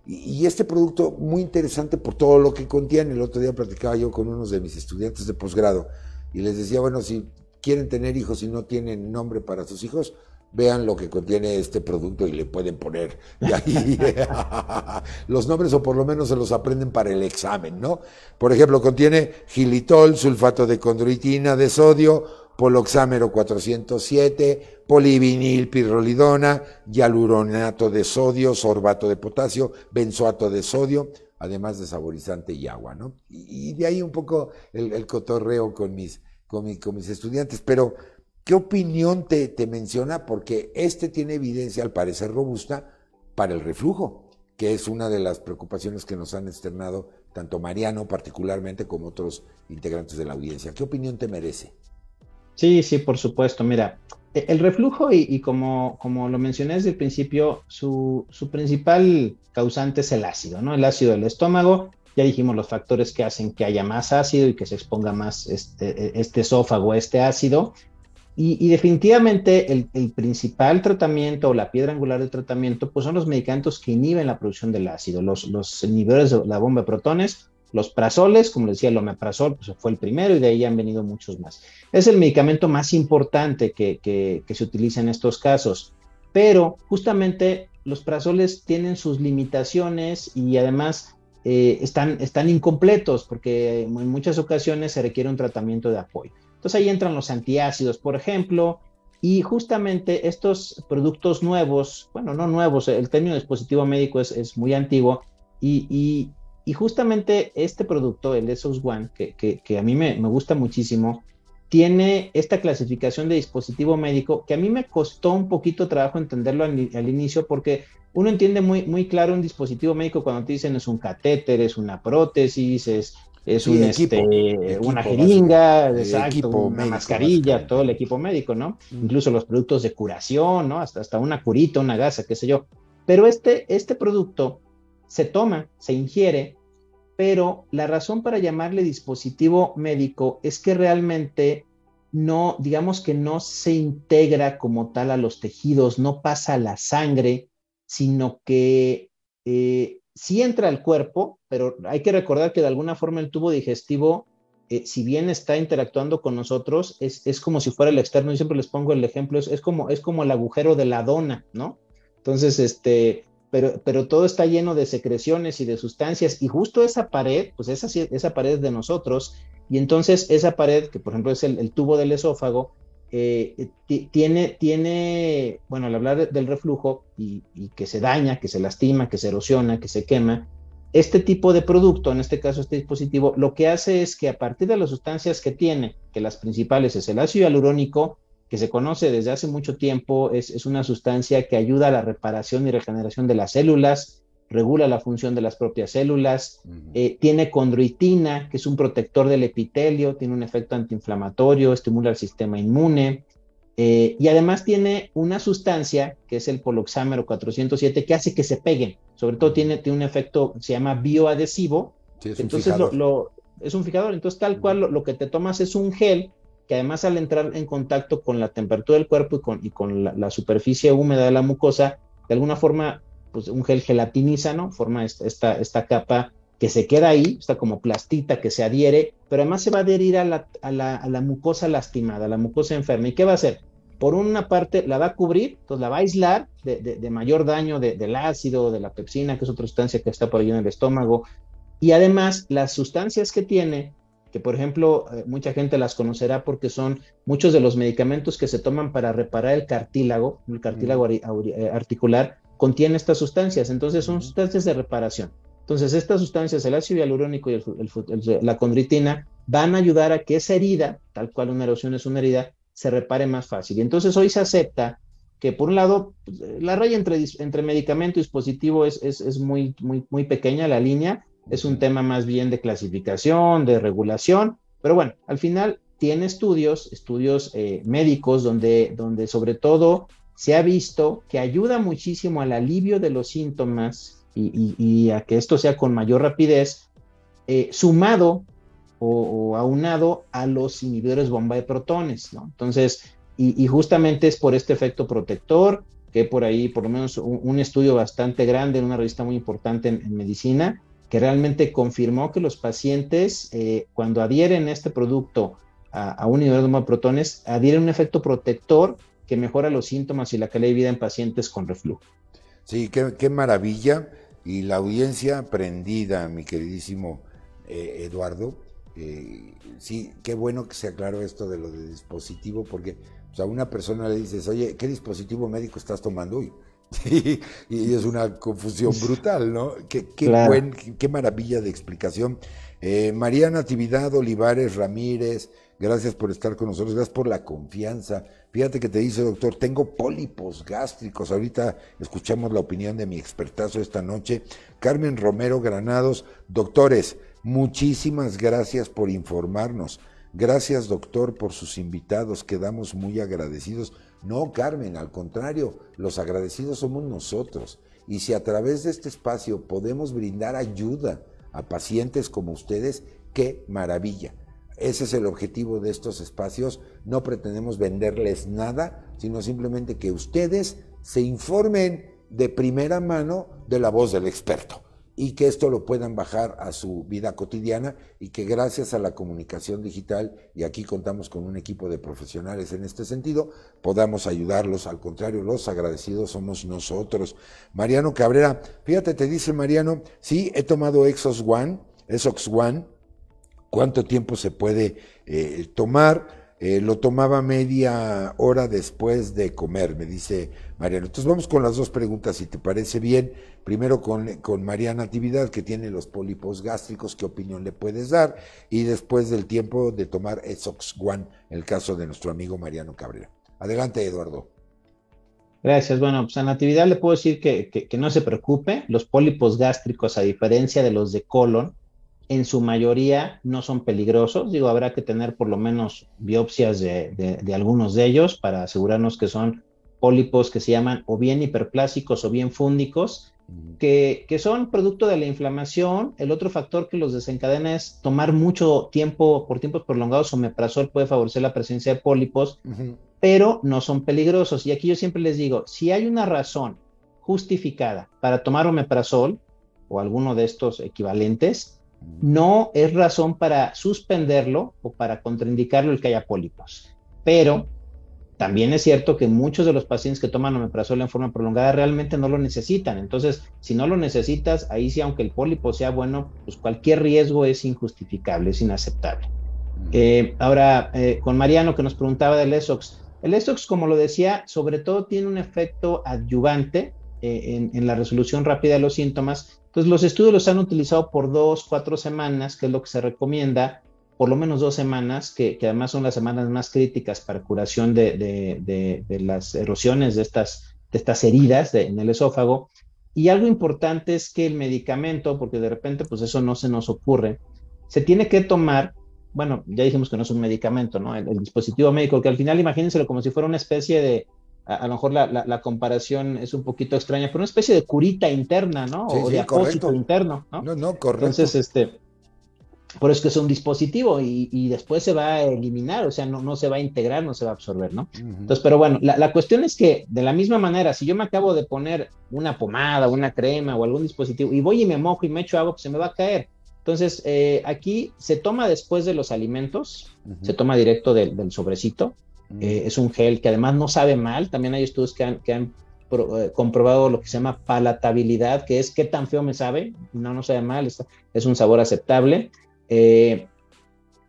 Y, este producto muy interesante por todo lo que contiene. El otro día platicaba yo con unos de mis estudiantes de posgrado y les decía, bueno, si quieren tener hijos y no tienen nombre para sus hijos, vean lo que contiene este producto y le pueden poner y ahí, los nombres o por lo menos se los aprenden para el examen, ¿no? Por ejemplo, contiene gilitol, sulfato de condroitina de sodio, poloxámero 407, polivinil pirrolidona, hialuronato de sodio, sorbato de potasio, benzoato de sodio, además de saborizante y agua, ¿no? Y, de ahí un poco el, cotorreo con mis, con, mis estudiantes, pero ¿qué opinión te, te menciona? Porque este tiene evidencia, al parecer robusta, para el reflujo, que es una de las preocupaciones que nos han externado tanto Mariano particularmente como otros integrantes de la audiencia. ¿Qué opinión te merece? Sí, sí, por supuesto. Mira, e, el reflujo, y, como, como, lo mencioné desde el principio, su, su, principal causante es el ácido, ¿no? El ácido del estómago. Ya dijimos los factores que hacen que haya más ácido y que se exponga más este, e, este esófago, este ácido. Y, definitivamente el, principal tratamiento o la piedra angular del tratamiento, pues son los medicamentos que inhiben la producción del ácido, los, los inhibidores de la bomba de protones los prazoles, como decía, el omeprazol pues, fue el primero y de ahí han venido muchos más. Es el medicamento más importante que, se utiliza en estos casos, pero justamente los prazoles tienen sus limitaciones y además eh, están, están incompletos porque en muchas ocasiones se requiere un tratamiento de apoyo. Entonces ahí entran los antiácidos, por ejemplo, y justamente estos productos nuevos, bueno, no nuevos, el término dispositivo médico es, muy antiguo y, y justamente este producto, el ESOS One, que, a mí me, gusta muchísimo, tiene esta clasificación de dispositivo médico que a mí me costó un poquito trabajo entenderlo al, inicio porque uno entiende muy, muy claro un dispositivo médico cuando te dicen es un catéter, es una prótesis, es, es un, este, una jeringa, exacto, una mascarilla, todo el equipo médico, ¿no? Incluso los productos de curación, ¿no? Hasta, hasta una curita, una gasa, qué sé yo. Pero este, este producto se toma, se ingiere, pero la razón para llamarle dispositivo médico es que realmente no, digamos que no se integra como tal a los tejidos, no pasa a la sangre, sino que eh, sí entra al cuerpo, pero hay que recordar que de alguna forma el tubo digestivo, eh, si bien está interactuando con nosotros, es, como si fuera el externo, y siempre les pongo el ejemplo, es, como, es como el agujero de la dona, ¿no? Entonces, este, pero, pero todo está lleno de secreciones y de sustancias, y justo esa pared, pues esa, esa pared de nosotros, y entonces esa pared, que por ejemplo es el, tubo del esófago, eh, tiene, tiene, bueno, al hablar del reflujo y, que se daña, que se lastima, que se erosiona, que se quema, este tipo de producto, en este caso este dispositivo, lo que hace es que a partir de las sustancias que tiene, que las principales es el ácido hialurónico, que se conoce desde hace mucho tiempo, es, una sustancia que ayuda a la reparación y regeneración de las células, regula la función de las propias células, eh, tiene condroitina, que es un protector del epitelio, tiene un efecto antiinflamatorio, estimula el sistema inmune, eh, y además tiene una sustancia, que es el poloxámero 407, que hace que se peguen, sobre todo tiene, tiene un efecto, se llama bioadhesivo, entonces lo, es un fijador, entonces tal cual lo que te tomas es un gel que además al entrar en contacto con la temperatura del cuerpo y con, y con la, superficie húmeda de la mucosa, de alguna forma, pues un gel gelatiniza, ¿no? Forma esta, esta, capa que se queda ahí, está como plastita que se adhiere, pero además se va a adherir a la, a la, a la mucosa lastimada, a la mucosa enferma. ¿Y qué va a hacer? Por una parte la va a cubrir, entonces la va a aislar de, de, mayor daño del ácido, de la pepsina, que es otra sustancia que está por ahí en el estómago, y además las sustancias que tiene que por ejemplo eh, mucha gente las conocerá porque son muchos de los medicamentos que se toman para reparar el cartílago, el cartílago eh, articular, contiene estas sustancias, entonces son sustancias de reparación. Entonces estas sustancias, el ácido hialurónico y la condritina, van a ayudar a que esa herida, tal cual una erosión es una herida, se repare más fácil. Y entonces hoy se acepta que por un lado pues, la raya entre, entre medicamento y dispositivo es, es, es muy, muy, muy pequeña la línea, es un tema más bien de clasificación, de regulación, pero bueno, al final tiene estudios, estudios eh, médicos, donde, donde sobre todo se ha visto que ayuda muchísimo al alivio de los síntomas y, a que esto sea con mayor rapidez, eh, sumado o, aunado a los inhibidores bomba de protones, ¿no? Entonces, y, justamente es por este efecto protector, que por ahí, por lo menos un, estudio bastante grande en una revista muy importante en medicina, que realmente confirmó que los pacientes, eh, cuando adhieren este producto a, un nivel de protones, adhieren un efecto protector que mejora los síntomas y la calidad de vida en pacientes con reflujo. Sí, qué, maravilla. Y la audiencia aprendida, mi queridísimo eh, Eduardo. Eh, sí, qué bueno que se aclaró esto de lo de dispositivo, porque pues, a una persona le dices, oye, ¿qué dispositivo médico estás tomando hoy? y es una confusión brutal, ¿no? Qué, qué, maravilla de explicación. Eh, María Natividad Olivares Ramírez, gracias por estar con nosotros, gracias por la confianza. Fíjate que te dice, doctor, tengo pólipos gástricos. Ahorita escuchamos la opinión de mi expertazo esta noche. Carmen Romero Granados, doctores, muchísimas gracias por informarnos. Gracias, doctor, por sus invitados. Quedamos muy agradecidos. No, Carmen, al contrario, los agradecidos somos nosotros. Y si a través de este espacio podemos brindar ayuda a pacientes como ustedes, qué maravilla. Ese es el objetivo de estos espacios. No pretendemos venderles nada, sino simplemente que ustedes se informen de primera mano de la voz del experto y que esto lo puedan bajar a su vida cotidiana y que gracias a la comunicación digital, y aquí contamos con un equipo de profesionales en este sentido, podamos ayudarlos. Al contrario, los agradecidos somos nosotros. Mariano Cabrera, fíjate, te dice Mariano, sí, he tomado Exos One, Exox One, ¿cuánto tiempo se puede eh, tomar? Eh, lo tomaba media hora después de comer, me dice Mariano. Entonces vamos con las dos preguntas, si te parece bien. Primero con, con Mariana Actividad, que tiene los pólipos gástricos, ¿qué opinión le puedes dar? Y después del tiempo de tomar Esox One, el caso de nuestro amigo Mariano Cabrera. Adelante, Eduardo. Gracias. Bueno, pues a Natividad le puedo decir que, que, no se preocupe. Los pólipos gástricos, a diferencia de los de colon, en su mayoría no son peligrosos. Digo, habrá que tener por lo menos biopsias de, de, algunos de ellos para asegurarnos que son pólipos que se llaman o bien hiperplásicos o bien fúndicos, que, que, son producto de la inflamación. El otro factor que los desencadena es tomar mucho tiempo, por tiempos prolongados, omeprazol puede favorecer la presencia de pólipos pero no son peligrosos. Y aquí yo siempre les digo, si hay una razón justificada para tomar omeprazol o alguno de estos equivalentes, no es razón para suspenderlo o para contraindicarlo el que haya pólipos. Pero también es cierto que muchos de los pacientes que toman omeprazol en forma prolongada realmente no lo necesitan. Entonces, si no lo necesitas, ahí sí, aunque el pólipo sea bueno, pues cualquier riesgo es injustificable, es inaceptable. Eh, ahora, eh, con Mariano que nos preguntaba del ESOX, el ESOX, como lo decía, sobre todo tiene un efecto adyuvante eh, en, la resolución rápida de los síntomas. Entonces, los estudios los han utilizado por dos, cuatro semanas, que es lo que se recomienda, por lo menos dos semanas, que, además son las semanas más críticas para curación de, las erosiones de estas, de estas heridas en el esófago. Y algo importante es que el medicamento, porque de repente pues eso no se nos ocurre, se tiene que tomar bueno, ya dijimos que no es un medicamento, ¿no? El, dispositivo médico, que al final imagínenselo como si fuera una especie de, a, lo mejor la, comparación es un poquito extraña, pero una especie de curita interna, ¿no? o de apósito interno, ¿no? No, no, correcto. Entonces, este, por eso es que es un dispositivo y, después se va a eliminar, o sea, no, no se va a integrar, no se va a absorber, ¿no? Entonces, pero bueno, la, la, cuestión es que de la misma manera, si yo me acabo de poner una pomada, una crema o algún dispositivo y voy y me mojo y me echo agua, pues se me va a caer. Entonces, eh, aquí se toma después de los alimentos, se toma directo del, sobrecito. Eh, es un gel que además no sabe mal. También hay estudios que han, eh, comprobado lo que se llama palatabilidad, que es qué tan feo me sabe. No, no sabe mal, es un sabor aceptable.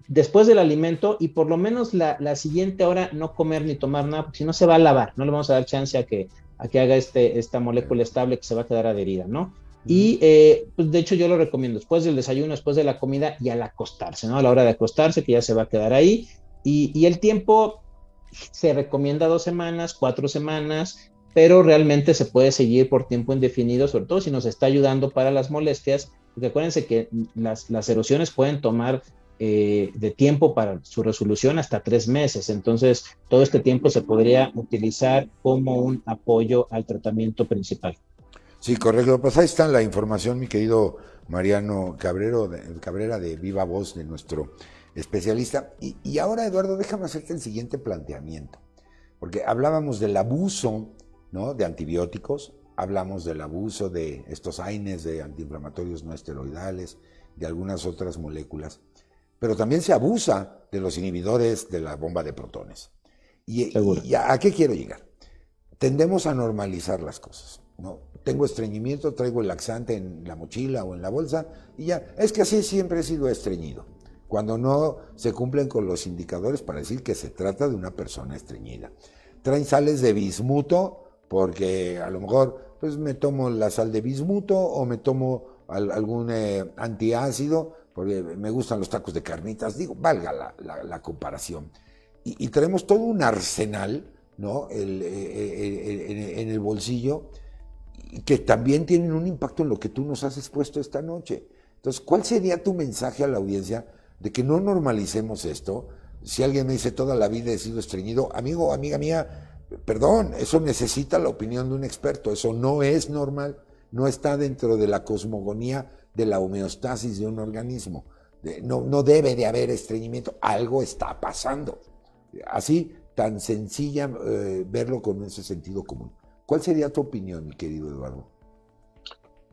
después del alimento y por lo menos la, siguiente hora no comer ni tomar nada, porque si no se va a lavar. No le vamos a dar chance a que, a que haga este, esta molécula estable que se va a quedar adherida, ¿no? Y eh, pues de hecho yo lo recomiendo después del desayuno, después de la comida y al acostarse, ¿no? A la hora de acostarse, que ya se va a quedar ahí. Y, el tiempo se recomienda dos semanas, cuatro semanas, pero realmente se puede seguir por tiempo indefinido, sobre todo si nos está ayudando para las molestias, porque acuérdense que las, las erosiones pueden tomar eh, de tiempo para su resolución hasta tres meses. Entonces, todo este tiempo se podría utilizar como un apoyo al tratamiento principal. Sí, correcto. Pues ahí está la información, mi querido Mariano Cabrero, de, Cabrera de Viva Voz, de nuestro especialista. Y, ahora, Eduardo, déjame hacerte el siguiente planteamiento. Porque hablábamos del abuso ¿no? de antibióticos, hablamos del abuso de estos AINES de antiinflamatorios no esteroidales, de algunas otras moléculas, pero también se abusa de los inhibidores de la bomba de protones. ¿Y, y a qué quiero llegar? Tendemos a normalizar las cosas. ¿no? tengo estreñimiento, traigo el laxante en la mochila o en la bolsa y ya. Es que así siempre he sido estreñido. Cuando no se cumplen con los indicadores para decir que se trata de una persona estreñida. Traen sales de bismuto porque a lo mejor pues me tomo la sal de bismuto o me tomo algún eh, antiácido porque me gustan los tacos de carnitas. Digo, valga la, comparación. Y, traemos todo un arsenal ¿no? Eh, eh, en el bolsillo que también tienen un impacto en lo que tú nos has expuesto esta noche. Entonces, ¿cuál sería tu mensaje a la audiencia de que no normalicemos esto? Si alguien me dice toda la vida he sido estreñido, amigo, amiga mía, perdón, eso necesita la opinión de un experto, eso no es normal, no está dentro de la cosmogonía de la homeostasis de un organismo. No, no debe de haber estreñimiento, algo está pasando. Así, tan sencilla eh, verlo con ese sentido común. ¿Cuál sería tu opinión, mi querido Eduardo?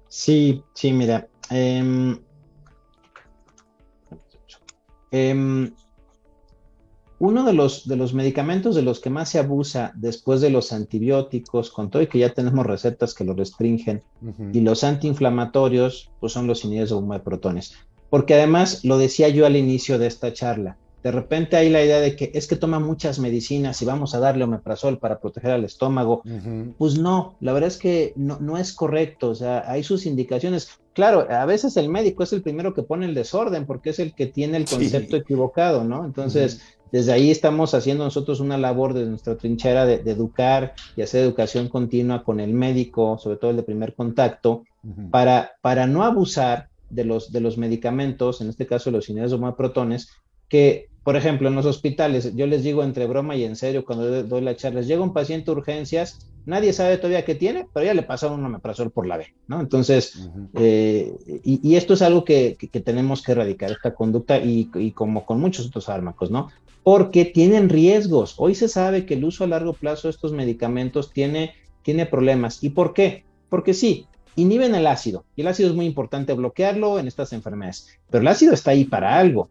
Sí, sí, mira. Em, em, uno de los, de los medicamentos de los que más se abusa después de los antibióticos, con todo y que ya tenemos recetas que lo restringen, y los antiinflamatorios, pues son los inhibidores de bomba de protones. Porque además, lo decía yo al inicio de esta charla, de repente hay la idea de que es que toma muchas medicinas y vamos a darle omeprazol para proteger al estómago. Pues no, la verdad es que no, no, es correcto, o sea, hay sus indicaciones. Claro, a veces el médico es el primero que pone el desorden porque es el que tiene el concepto equivocado, ¿no? Entonces, desde ahí estamos haciendo nosotros una labor de nuestra trinchera de, educar y hacer educación continua con el médico, sobre todo el de primer contacto, para, para no abusar de los, de los medicamentos, en este caso los inhibidos de protones, que por ejemplo, en los hospitales, yo les digo entre broma y en serio cuando doy la charla, llega un paciente a urgencias, nadie sabe todavía qué tiene, pero ya le pasaron un omeprazol por la B, ¿no? Entonces, eh, y, esto es algo que, tenemos que erradicar, esta conducta, y, como con muchos otros fármacos, ¿no? Porque tienen riesgos. Hoy se sabe que el uso a largo plazo de estos medicamentos tiene, tiene problemas. ¿Y por qué? Porque sí, inhiben el ácido, y el ácido es muy importante bloquearlo en estas enfermedades, pero el ácido está ahí para algo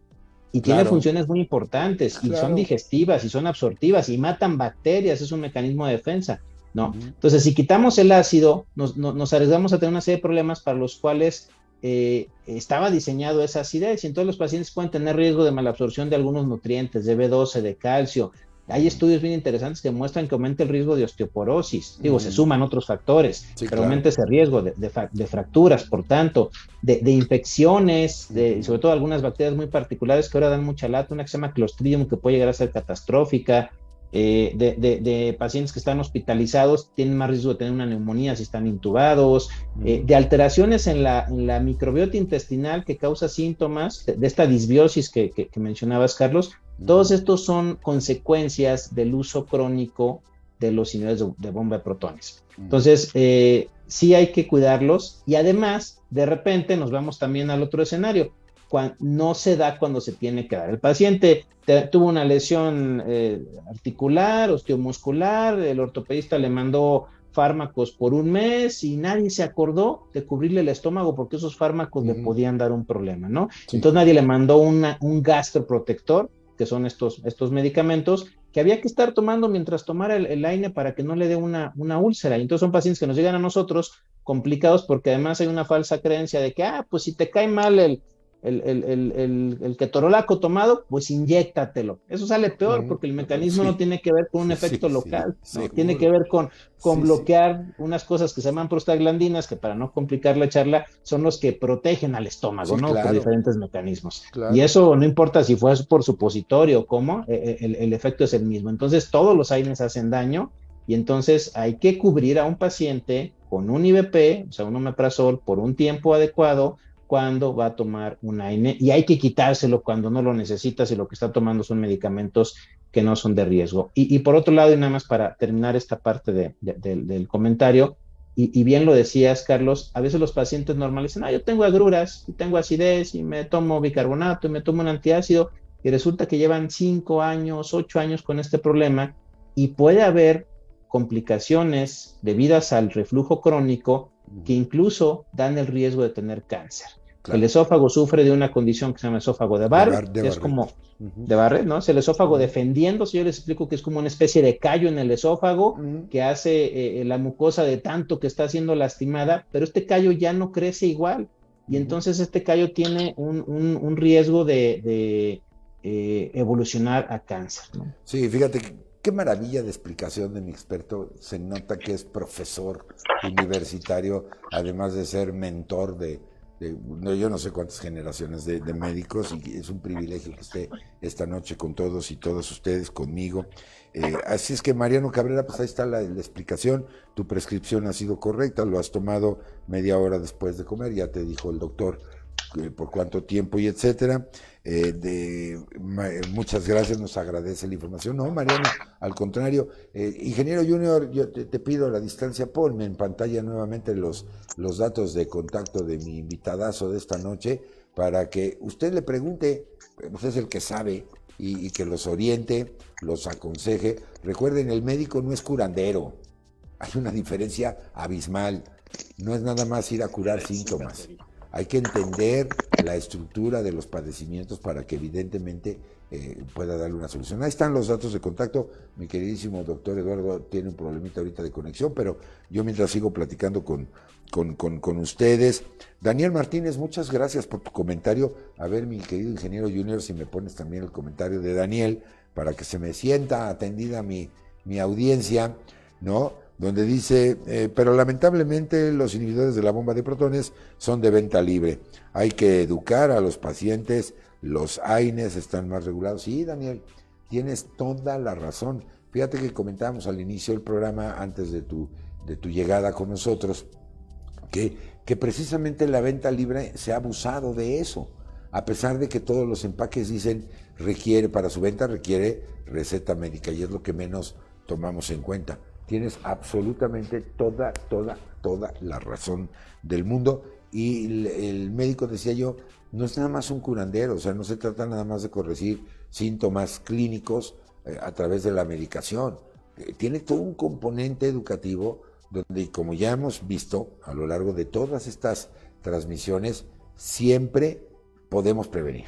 y tiene funciones muy importantes y son digestivas y son absortivas y matan bacterias, es un mecanismo de defensa. No. Entonces, si quitamos el ácido, nos, nos, arriesgamos a tener una serie de problemas para los cuales eh, estaba diseñado esa acidez y entonces los pacientes pueden tener riesgo de malabsorción de algunos nutrientes, de B12, de calcio, hay estudios bien interesantes que muestran que aumenta el riesgo de osteoporosis. Digo, se suman otros factores, pero aumenta ese riesgo de, fracturas, por tanto, de, infecciones, de, sobre todo algunas bacterias muy particulares que ahora dan mucha lata, una que se llama Clostridium que puede llegar a ser catastrófica. Eh, de, pacientes que están hospitalizados tienen más riesgo de tener una neumonía si están intubados, eh, de alteraciones en la, microbiota intestinal que causa síntomas, de, esta disbiosis que mencionabas, Carlos, todos estos son consecuencias del uso crónico de los inhibidores de, bomba de protones. Entonces, eh, sí hay que cuidarlos y además, de repente nos vamos también al otro escenario. No se da cuando se tiene que dar. El paciente tuvo una lesión eh, articular, osteomuscular, el ortopedista le mandó fármacos por un mes y nadie se acordó de cubrirle el estómago porque esos fármacos le podían dar un problema, ¿no? Entonces nadie le mandó una, un gastroprotector que son estos, estos medicamentos, que había que estar tomando mientras tomara el, el AINE para que no le dé una, una úlcera. Y entonces son pacientes que nos llegan a nosotros complicados porque además hay una falsa creencia de que, ah, pues si te cae mal el, el, el, el, el ketorolaco tomado, pues inyéctatelo. Eso sale peor porque el mecanismo no tiene que ver con un efecto local, tiene que ver con, con bloquear unas cosas que se llaman prostaglandinas, que para no complicar la charla, son los que protegen al estómago, ¿no? Por diferentes mecanismos. Y eso no importa si fue por supositorio o cómo, e, e, el, el, efecto es el mismo. Entonces, todos los AINES hacen daño y entonces hay que cubrir a un paciente con un IBP, o sea, un omeprazol, por un tiempo adecuado cuando va a tomar un AINE y hay que quitárselo cuando no lo necesita si lo que está tomando son medicamentos que no son de riesgo. Y, por otro lado, y nada más para terminar esta parte del comentario, y, bien lo decías, Carlos, a veces los pacientes normales dicen, ah, yo tengo agruras, y tengo acidez, y me tomo bicarbonato, y me tomo un antiácido, y resulta que llevan cinco años, ocho años con este problema, y puede haber complicaciones debidas al reflujo crónico que incluso dan el riesgo de tener cáncer. El esófago sufre de una condición que se llama esófago de Barrett, que es como de Barrett, ¿no? Es el esófago defendiéndose. Yo les explico que es como una especie de callo en el esófago que hace eh, eh, la mucosa de tanto que está siendo lastimada, pero este callo ya no crece igual. Y entonces este callo tiene un, riesgo de, eh, evolucionar a cáncer. ¿no? Sí, fíjate qué maravilla de explicación de mi experto. Se nota que es profesor universitario, además de ser mentor de, yo no sé cuántas generaciones de, médicos y es un privilegio que esté esta noche con todos y todas ustedes, conmigo. Eh, así es que Mariano Cabrera, pues ahí está la, explicación, tu prescripción ha sido correcta, lo has tomado media hora después de comer, ya te dijo el doctor por cuánto tiempo y etcétera. Eh, de, muchas gracias, nos agradece la información. No, Mariano, al contrario, eh, ingeniero Junior, yo te, pido la distancia, ponme en pantalla nuevamente los, los datos de contacto de mi invitadazo de esta noche para que usted le pregunte, usted es el que sabe y, y que los oriente, los aconseje. Recuerden, el médico no es curandero, hay una diferencia abismal, no es nada más ir a curar síntomas hay que entender la estructura de los padecimientos para que evidentemente eh, pueda darle una solución. Ahí están los datos de contacto. Mi queridísimo doctor Eduardo tiene un problemita ahorita de conexión, pero yo mientras sigo platicando con, con, con, ustedes. Daniel Martínez, muchas gracias por tu comentario. A ver, mi querido ingeniero Junior, si me pones también el comentario de Daniel para que se me sienta atendida mi, mi audiencia, ¿no? Donde dice, eh, pero lamentablemente los inhibidores de la bomba de protones son de venta libre. Hay que educar a los pacientes los AINES están más regulados. Sí, Daniel, tienes toda la razón. Fíjate que comentábamos al inicio del programa, antes de tu, de tu llegada con nosotros, que, que precisamente la venta libre se ha abusado de eso. A pesar de que todos los empaques dicen requiere, para su venta requiere receta médica y es lo que menos tomamos en cuenta. Tienes absolutamente toda, toda, toda la razón del mundo. Y el médico decía yo, no es nada más un curandero, o sea, no se trata nada más de corregir síntomas clínicos eh, a través de la medicación. Eh, tiene todo un componente educativo donde, como ya hemos visto a lo largo de todas estas transmisiones, siempre podemos prevenir.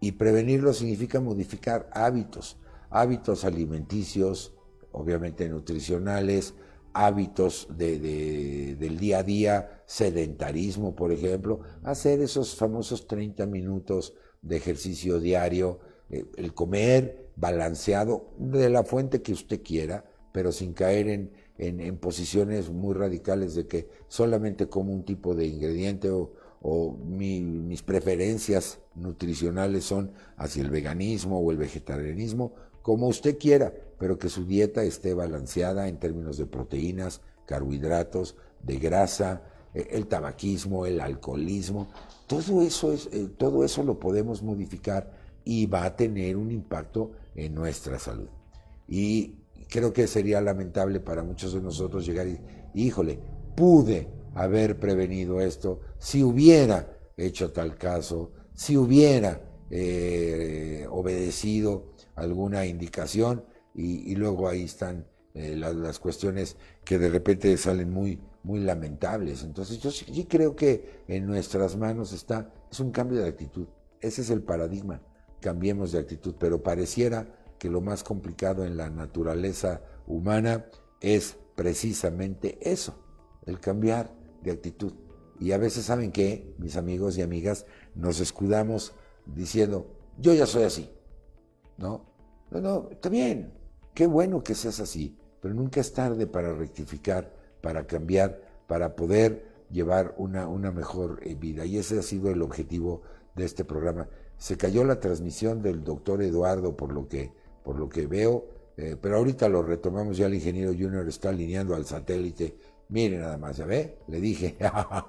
Y prevenirlo significa modificar hábitos, hábitos alimenticios, obviamente nutricionales, hábitos de, del día a día, sedentarismo, por ejemplo, hacer esos famosos 30 minutos de ejercicio diario, eh, el comer balanceado de la fuente que usted quiera, pero sin caer en, en, posiciones muy radicales de que solamente como un tipo de ingrediente o, o mis preferencias nutricionales son hacia el veganismo o el vegetarianismo, como usted quiera, pero que su dieta esté balanceada en términos de proteínas, carbohidratos, de grasa, eh, el tabaquismo, el alcoholismo, todo eso, es, eh, todo eso lo podemos modificar y va a tener un impacto en nuestra salud. Y creo que sería lamentable para muchos de nosotros llegar y, híjole, pude haber prevenido esto si hubiera hecho tal caso, si hubiera eh, obedecido alguna indicación y, luego ahí están eh, las, cuestiones que de repente salen muy, muy lamentables. Entonces yo sí, creo que en nuestras manos está, es un cambio de actitud. Ese es el paradigma, cambiemos de actitud, pero pareciera que lo más complicado en la naturaleza humana es precisamente eso, el cambiar de actitud. Y a veces saben que, mis amigos y amigas, nos escudamos diciendo, yo ya soy así. ¿No? No, no, está bien, Qué bueno que seas así, pero nunca es tarde para rectificar, para cambiar, para poder llevar una, una mejor eh, vida. Y ese ha sido el objetivo de este programa. Se cayó la transmisión del doctor Eduardo por lo que, por lo que veo, eh, pero ahorita lo retomamos, ya el ingeniero Junior está alineando al satélite. Mire nada más, ¿ya ve? Le dije,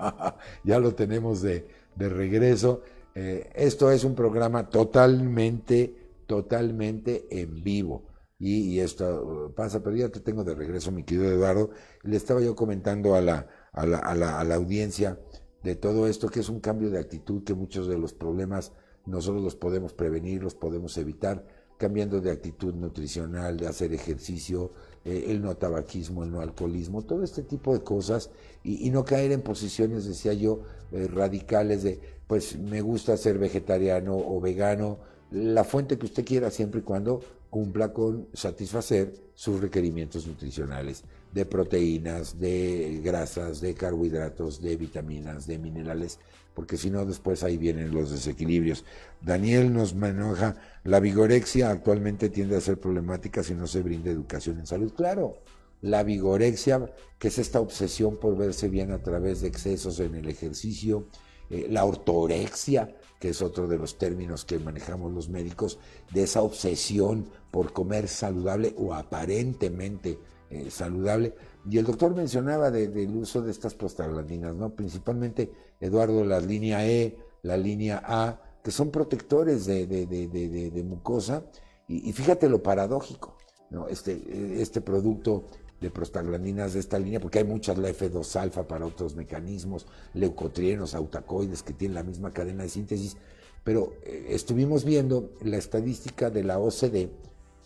ya lo tenemos de, de regreso. Eh, esto es un programa totalmente, totalmente en vivo y, esto pasa, pero ya te tengo de regreso, mi querido Eduardo. Le estaba yo comentando a la, a la, a la, a la audiencia de todo esto, que es un cambio de actitud, que muchos de los problemas nosotros los podemos prevenir, los podemos evitar, cambiando de actitud nutricional, de hacer ejercicio, eh, el no tabaquismo, el no alcoholismo, todo este tipo de cosas, y, no caer en posiciones, decía yo, eh, radicales de, pues me gusta ser vegetariano o vegano, la fuente que usted quiera, siempre y cuando cumpla con satisfacer sus requerimientos nutricionales de proteínas, de grasas, de carbohidratos, de vitaminas, de minerales, porque si no después ahí vienen los desequilibrios. Daniel nos maneja la vigorexia actualmente tiende a ser problemática si no se brinda educación en salud. Claro, la vigorexia, que es esta obsesión por verse bien a través de excesos en el ejercicio, eh, la ortorexia, que es otro de los términos que manejamos los médicos, de esa obsesión por comer saludable o aparentemente eh, saludable. Y el doctor mencionaba del uso de estas prostaglandinas, ¿no? Principalmente, Eduardo, la línea E, la línea A, que son protectores de, mucosa. Y, y, fíjate lo paradójico, ¿no? Este, este producto de prostaglandinas de esta línea, porque hay muchas, la F2 alfa para otros mecanismos, leucotrienos, autacoides, que tienen la misma cadena de síntesis, pero eh, estuvimos viendo la estadística de la OCDE,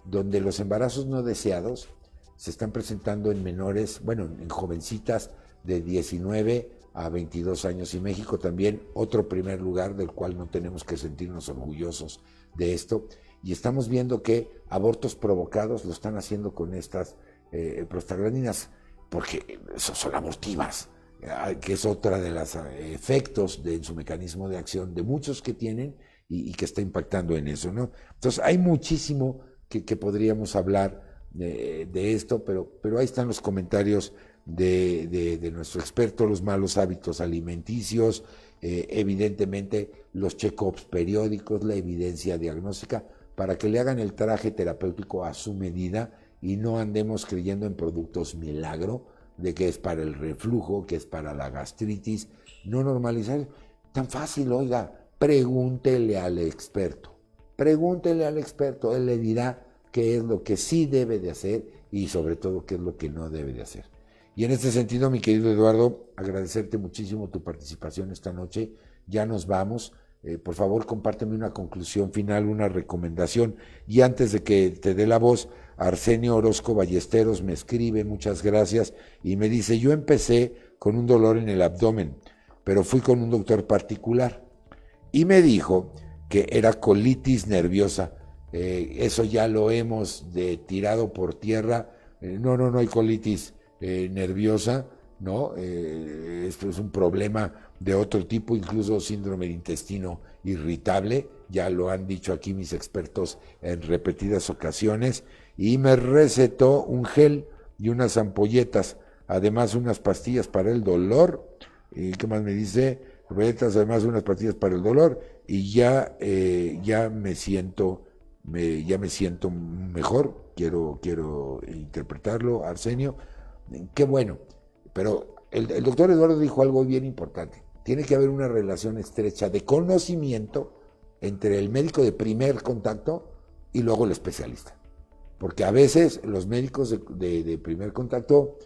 donde los embarazos no deseados se están presentando en menores, bueno, en jovencitas de 19 a 22 años y México también otro primer lugar del cual no tenemos que sentirnos orgullosos de esto. Y estamos viendo que abortos provocados lo están haciendo con estas eh, prostaglandinas porque son abortivas, eh, que es otra de los eh, efectos de su mecanismo de acción de muchos que tienen y, que está impactando en eso, ¿no? Entonces hay muchísimo que, podríamos hablar de, esto, pero, pero ahí están los comentarios de, de, nuestro experto, los malos hábitos alimenticios, eh, evidentemente los check-ups periódicos, la evidencia diagnóstica, para que le hagan el traje terapéutico a su medida y no andemos creyendo en productos milagro de que es para el reflujo, que es para la gastritis. No normalizar. Tan fácil, oiga, pregúntele al experto. Pregúntele al experto, él le dirá qué es lo que sí debe de hacer y sobre todo qué es lo que no debe de hacer. Y en este sentido, mi querido Eduardo, agradecerte muchísimo tu participación esta noche. Ya nos vamos. Eh, por favor, compárteme una conclusión final, una recomendación. Y antes de que te dé la voz, Arsenio Orozco Ballesteros me escribe, muchas gracias, y me dice, yo empecé con un dolor en el abdomen, pero fui con un doctor particular y me dijo que era colitis nerviosa. Eh, eso ya lo hemos de, tirado por tierra. Eh, no, no, no hay colitis nerviosa, ¿no? Esto es un problema de otro tipo, incluso síndrome de intestino irritable, ya lo han dicho aquí mis expertos en repetidas ocasiones, y me recetó un gel y unas ampolletas, además unas pastillas para el dolor, y qué más me dice, ampolletas, además unas pastillas para el dolor, y ya, eh, ya me siento, me, ya me siento mejor, quiero, quiero interpretarlo, Arsenio, Qué bueno. Pero el, doctor Eduardo dijo algo bien importante. Tiene que haber una relación estrecha de conocimiento entre el médico de primer contacto y luego el especialista. Porque a veces los médicos de, primer contacto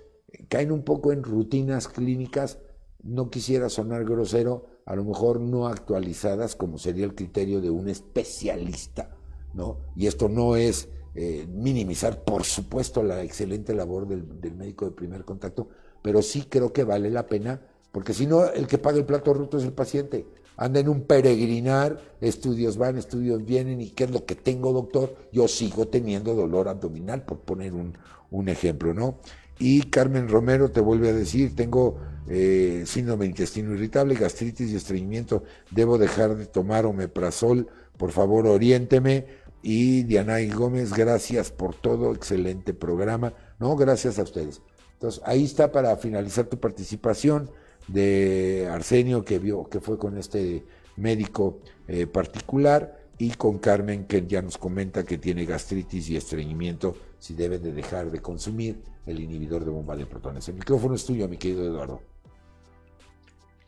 caen un poco en rutinas clínicas, no quisiera sonar grosero, a lo mejor no actualizadas como sería el criterio de un especialista, ¿no? Y esto no es eh, minimizar, por supuesto, la excelente labor del, médico de primer contacto, pero sí creo que vale la pena, porque si no, el que paga el plato roto es el paciente. Anda en un peregrinar, estudios van, estudios vienen, y ¿qué es lo que tengo, doctor? Yo sigo teniendo dolor abdominal, por poner un, ejemplo, ¿no? Y Carmen Romero te vuelve a decir, tengo eh, síndrome de intestino irritable, gastritis y estreñimiento, debo dejar de tomar omeprazol, por favor oriénteme. Y Dianay Gómez, gracias por todo, excelente programa. No, gracias a ustedes. Entonces, ahí está para finalizar tu participación de Arsenio, que vio que fue con este médico eh, particular, y con Carmen, que ya nos comenta que tiene gastritis y estreñimiento, si debe de dejar de consumir el inhibidor de bomba de protones. El micrófono es tuyo, mi querido Eduardo.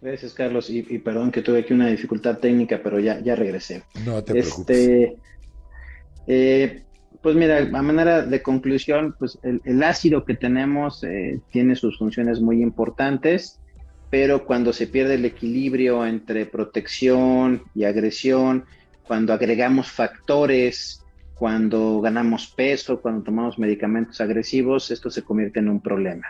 Gracias, Carlos, y, perdón que tuve aquí una dificultad técnica, pero ya, ya regresé. No te este, eh, pues mira, a manera de conclusión, pues el, ácido que tenemos eh, tiene sus funciones muy importantes, pero cuando se pierde el equilibrio entre protección y agresión, cuando agregamos factores, cuando ganamos peso, cuando tomamos medicamentos agresivos, esto se convierte en un problema.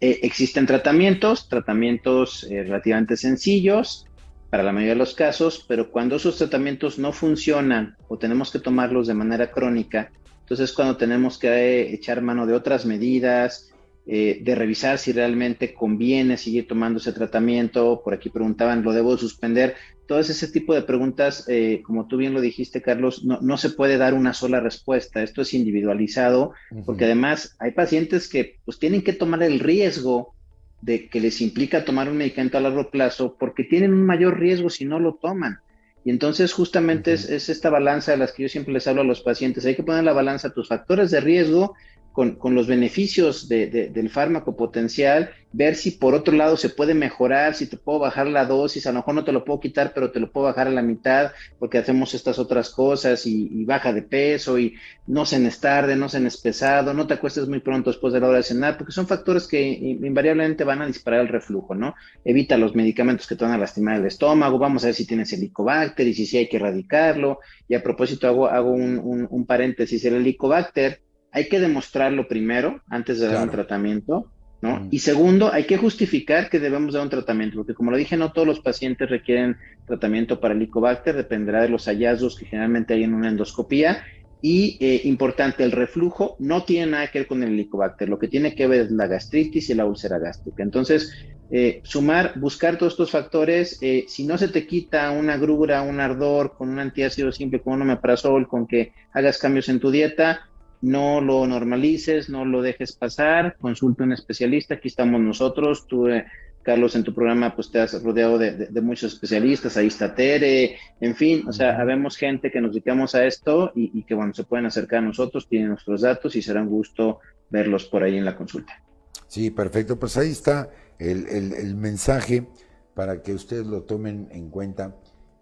Eh, existen tratamientos, tratamientos relativamente sencillos, para la mayoría de los casos, pero cuando esos tratamientos no funcionan o tenemos que tomarlos de manera crónica, entonces cuando tenemos que eh, echar mano de otras medidas, eh, de revisar si realmente conviene seguir tomando ese tratamiento, por aquí preguntaban, ¿lo debo suspender? Todo ese tipo de preguntas, eh, como tú bien lo dijiste, Carlos, no, se puede dar una sola respuesta, esto es individualizado, porque además hay pacientes que pues tienen que tomar el riesgo de que les implica tomar un medicamento a largo plazo porque tienen un mayor riesgo si no lo toman. Y entonces justamente es, es, esta balanza de las que yo siempre les hablo a los pacientes. Hay que poner en la balanza tus factores de riesgo con, los beneficios del fármaco potencial, ver si por otro lado se puede mejorar, si te puedo bajar la dosis, a lo mejor no te lo puedo quitar, pero te lo puedo bajar a la mitad porque hacemos estas otras cosas y, baja de peso y no cenes tarde, no cenes pesado, no te acuestes muy pronto después de la hora de cenar, porque son factores que invariablemente van a disparar el reflujo, ¿no? Evita los medicamentos que te van a lastimar el estómago, vamos a ver si tienes helicobacter y si sí hay que erradicarlo. Y a propósito hago, hago un, un, un paréntesis, el helicobacter hay que demostrarlo primero antes de dar un tratamiento. ¿no? Mm. Y segundo, hay que justificar que debemos dar un tratamiento, porque como lo dije, no todos los pacientes requieren tratamiento para el Helicobacter, dependerá de los hallazgos que generalmente hay en una endoscopía. Y eh, importante, el reflujo no tiene nada que ver con el Helicobacter, lo que tiene que ver es la gastritis y la úlcera gástrica. Entonces, eh, sumar, buscar todos estos factores, eh, si no se te quita una grura, un ardor con un antiácido simple, con un omeprazol, con que hagas cambios en tu dieta, no lo normalices, no lo dejes pasar, consulta a un especialista, aquí estamos nosotros, tú, eh, Carlos, en tu programa pues te has rodeado de, muchos especialistas, ahí está Tere, en fin, o sea, habemos gente que nos dedicamos a esto y, que bueno, se pueden acercar a nosotros, tienen nuestros datos y será un gusto verlos por ahí en la consulta. Sí, perfecto, pues ahí está el, mensaje para que ustedes lo tomen en cuenta.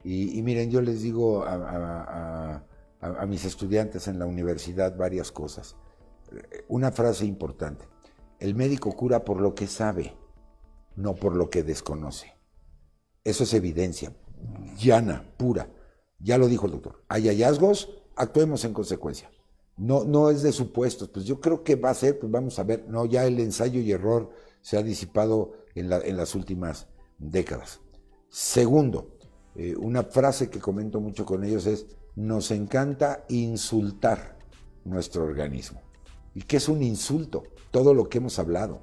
Y, miren, yo les digo a a, mis estudiantes en la universidad varias cosas. Una frase importante, el médico cura por lo que sabe, no por lo que desconoce. Eso es evidencia, llana, pura. Ya lo dijo el doctor. Hay hallazgos, actuemos en consecuencia. No, no es de supuestos, pues yo creo que va a ser, pues vamos a ver, no, ya el ensayo y error se ha disipado en, en las últimas décadas. Segundo, eh, una frase que comento mucho con ellos es, nos encanta insultar nuestro organismo. ¿Y qué es un insulto? Todo lo que hemos hablado.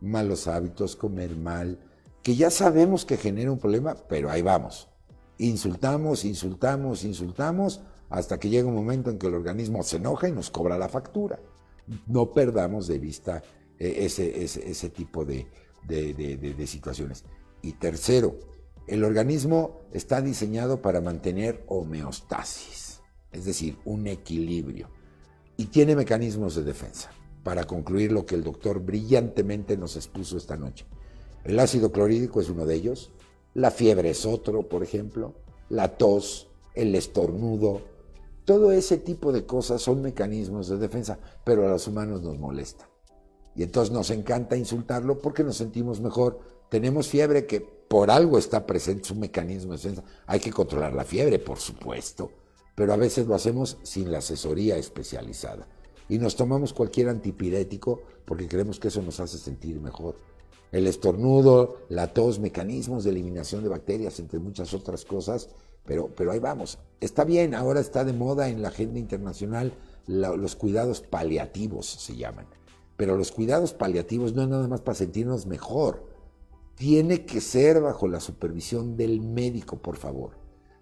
Malos hábitos, comer mal, que ya sabemos que genera un problema, pero ahí vamos. Insultamos, insultamos, insultamos, hasta que llega un momento en que el organismo se enoja y nos cobra la factura. No perdamos de vista eh, ese, ese, tipo de, de situaciones. Y tercero, el organismo está diseñado para mantener homeostasis, es decir, un equilibrio, y tiene mecanismos de defensa. Para concluir lo que el doctor brillantemente nos expuso esta noche. El ácido clorhídrico es uno de ellos, la fiebre es otro, por ejemplo, la tos, el estornudo, todo ese tipo de cosas son mecanismos de defensa, pero a los humanos nos molesta. Y entonces nos encanta insultarlo porque nos sentimos mejor. Tenemos fiebre que por algo está presente su mecanismo de defensa. Hay que controlar la fiebre, por supuesto, pero a veces lo hacemos sin la asesoría especializada. Y nos tomamos cualquier antipirético porque creemos que eso nos hace sentir mejor. El estornudo, la tos, mecanismos de eliminación de bacterias, entre muchas otras cosas, pero, pero ahí vamos. Está bien, ahora está de moda en la agenda internacional los cuidados paliativos, se llaman. Pero los cuidados paliativos no es nada más para sentirnos mejor tiene que ser bajo la supervisión del médico, por favor.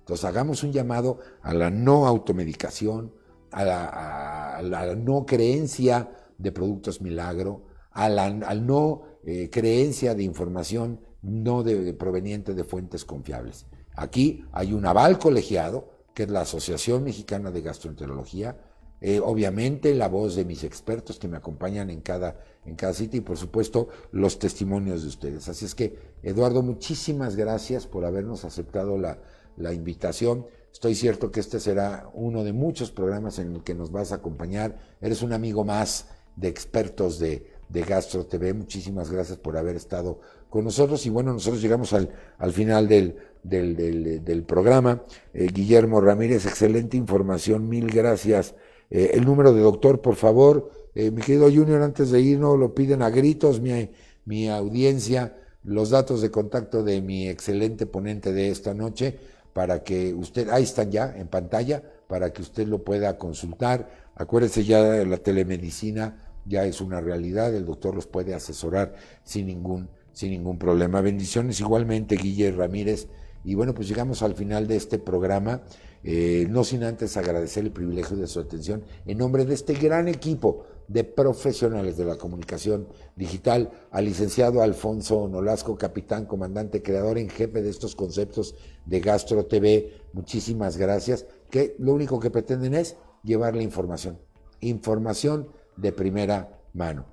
Entonces hagamos un llamado a la no automedicación, a la, no creencia de productos milagro, a la no eh, creencia de información no proveniente de fuentes confiables. Aquí hay un aval colegiado, que es la Asociación Mexicana de Gastroenterología, eh, obviamente la voz de mis expertos que me acompañan en cada, en cada sitio y por supuesto los testimonios de ustedes. Así es que, Eduardo, muchísimas gracias por habernos aceptado la, la invitación. Estoy cierto que este será uno de muchos programas en el que nos vas a acompañar. Eres un amigo más de expertos de, de Gastro TV. Muchísimas gracias por haber estado con nosotros. Y bueno, nosotros llegamos al, al final del, del, del, programa. Eh, Guillermo Ramírez, excelente información. Mil gracias eh, el número de doctor, por favor. Eh, mi querido Junior, antes de irnos, lo piden a gritos mi, mi audiencia, los datos de contacto de mi excelente ponente de esta noche, para que usted, ahí están ya en pantalla, para que usted lo pueda consultar. Acuérdese ya de la telemedicina, ya es una realidad, el doctor los puede asesorar sin ningún, sin ningún problema. Bendiciones igualmente, Guillermo Ramírez. Y bueno, pues llegamos al final de este programa. Eh, no sin antes agradecer el privilegio de su atención en nombre de este gran equipo de profesionales de la comunicación digital, al licenciado Alfonso Nolasco, capitán, comandante, creador en jefe de estos conceptos de Gastro TV. Muchísimas gracias, que lo único que pretenden es llevar la información, información de primera mano.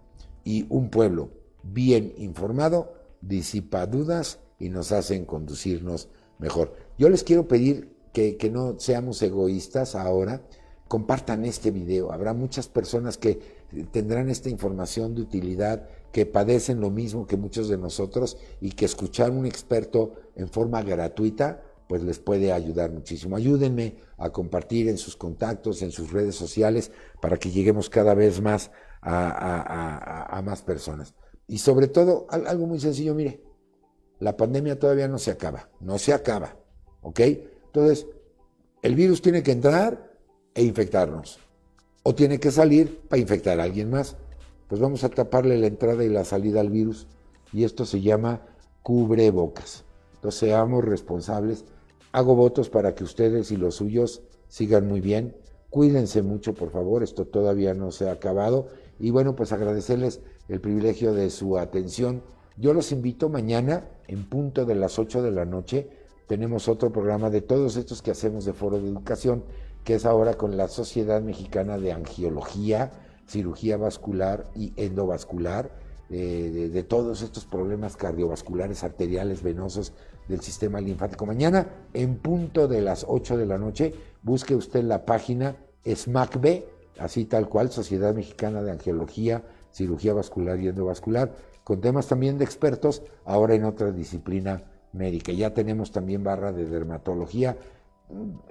Y un pueblo bien informado disipa dudas y nos hacen conducirnos mejor. Yo les quiero pedir que, no seamos egoístas ahora, compartan este video. Habrá muchas personas que tendrán esta información de utilidad, que padecen lo mismo que muchos de nosotros y que escuchar un experto en forma gratuita pues les puede ayudar muchísimo. Ayúdenme a compartir en sus contactos, en sus redes sociales, para que lleguemos cada vez más a, a más personas. Y sobre todo, algo muy sencillo, mire, la pandemia todavía no se acaba, no se acaba, ¿ok? Entonces, el virus tiene que entrar e infectarnos, o tiene que salir para infectar a alguien más. Pues vamos a taparle la entrada y la salida al virus, y esto se llama cubrebocas. Entonces, seamos responsables. Hago votos para que ustedes y los suyos sigan muy bien. Cuídense mucho, por favor, esto todavía no se ha acabado. Y bueno, pues agradecerles el privilegio de su atención. Yo los invito mañana, en punto de las 8 de la noche, tenemos otro programa de todos estos que hacemos de Foro de Educación, que es ahora con la Sociedad Mexicana de Angiología, Cirugía Vascular y Endovascular, eh, de, todos estos problemas cardiovasculares, arteriales, venosos del sistema linfático. Mañana, en punto de las 8 de la noche, busque usted la página SMACB, así tal cual, Sociedad Mexicana de Angiología, Cirugía Vascular y Endovascular, con temas también de expertos, ahora en otra disciplina médica. Ya tenemos también barra de dermatología.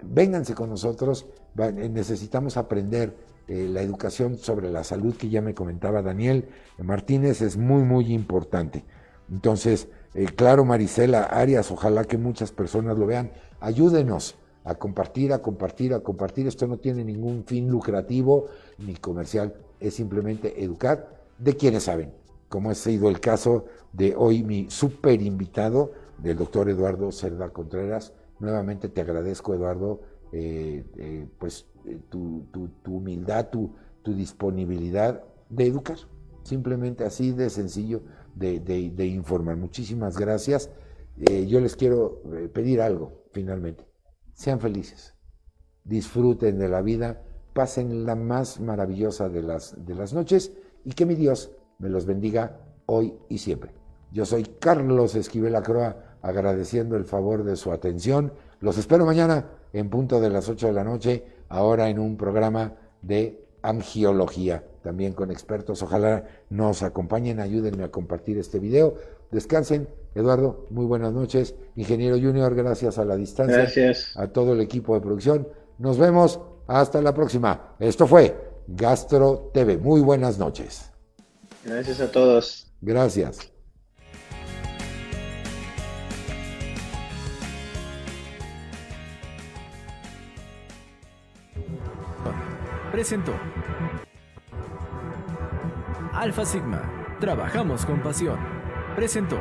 Vénganse con nosotros, necesitamos aprender eh, la educación sobre la salud que ya me comentaba Daniel Martínez es muy, muy importante. Entonces, eh, claro, Marisela Arias, ojalá que muchas personas lo vean. Ayúdenos a compartir, a compartir, a compartir. Esto no tiene ningún fin lucrativo ni comercial, es simplemente educar de quienes saben, como ha sido el caso de hoy mi super invitado del doctor Eduardo Cerda Contreras. Nuevamente te agradezco, Eduardo, eh, eh, pues eh, tu, humildad, tu, disponibilidad de educar. Simplemente así de sencillo de, de informar. Muchísimas gracias. yo les quiero pedir algo, finalmente sean felices, disfruten de la vida, pasen la más maravillosa de las, de las noches y que mi Dios me los bendiga hoy y siempre. Yo soy Carlos Esquivel Acroa, agradeciendo el favor de su atención. Los espero mañana en punto de las 8 de la noche, ahora en un programa de angiología, también con expertos. Ojalá nos acompañen, ayúdenme a compartir este video. Descansen. Eduardo, muy buenas noches. Ingeniero Junior, gracias a la distancia. Gracias. A todo el equipo de producción. Nos vemos. Hasta la próxima. Esto fue Gastro TV. Muy buenas noches. Gracias a todos. Gracias. Presentó. Alfa Sigma. Trabajamos con pasión presentó.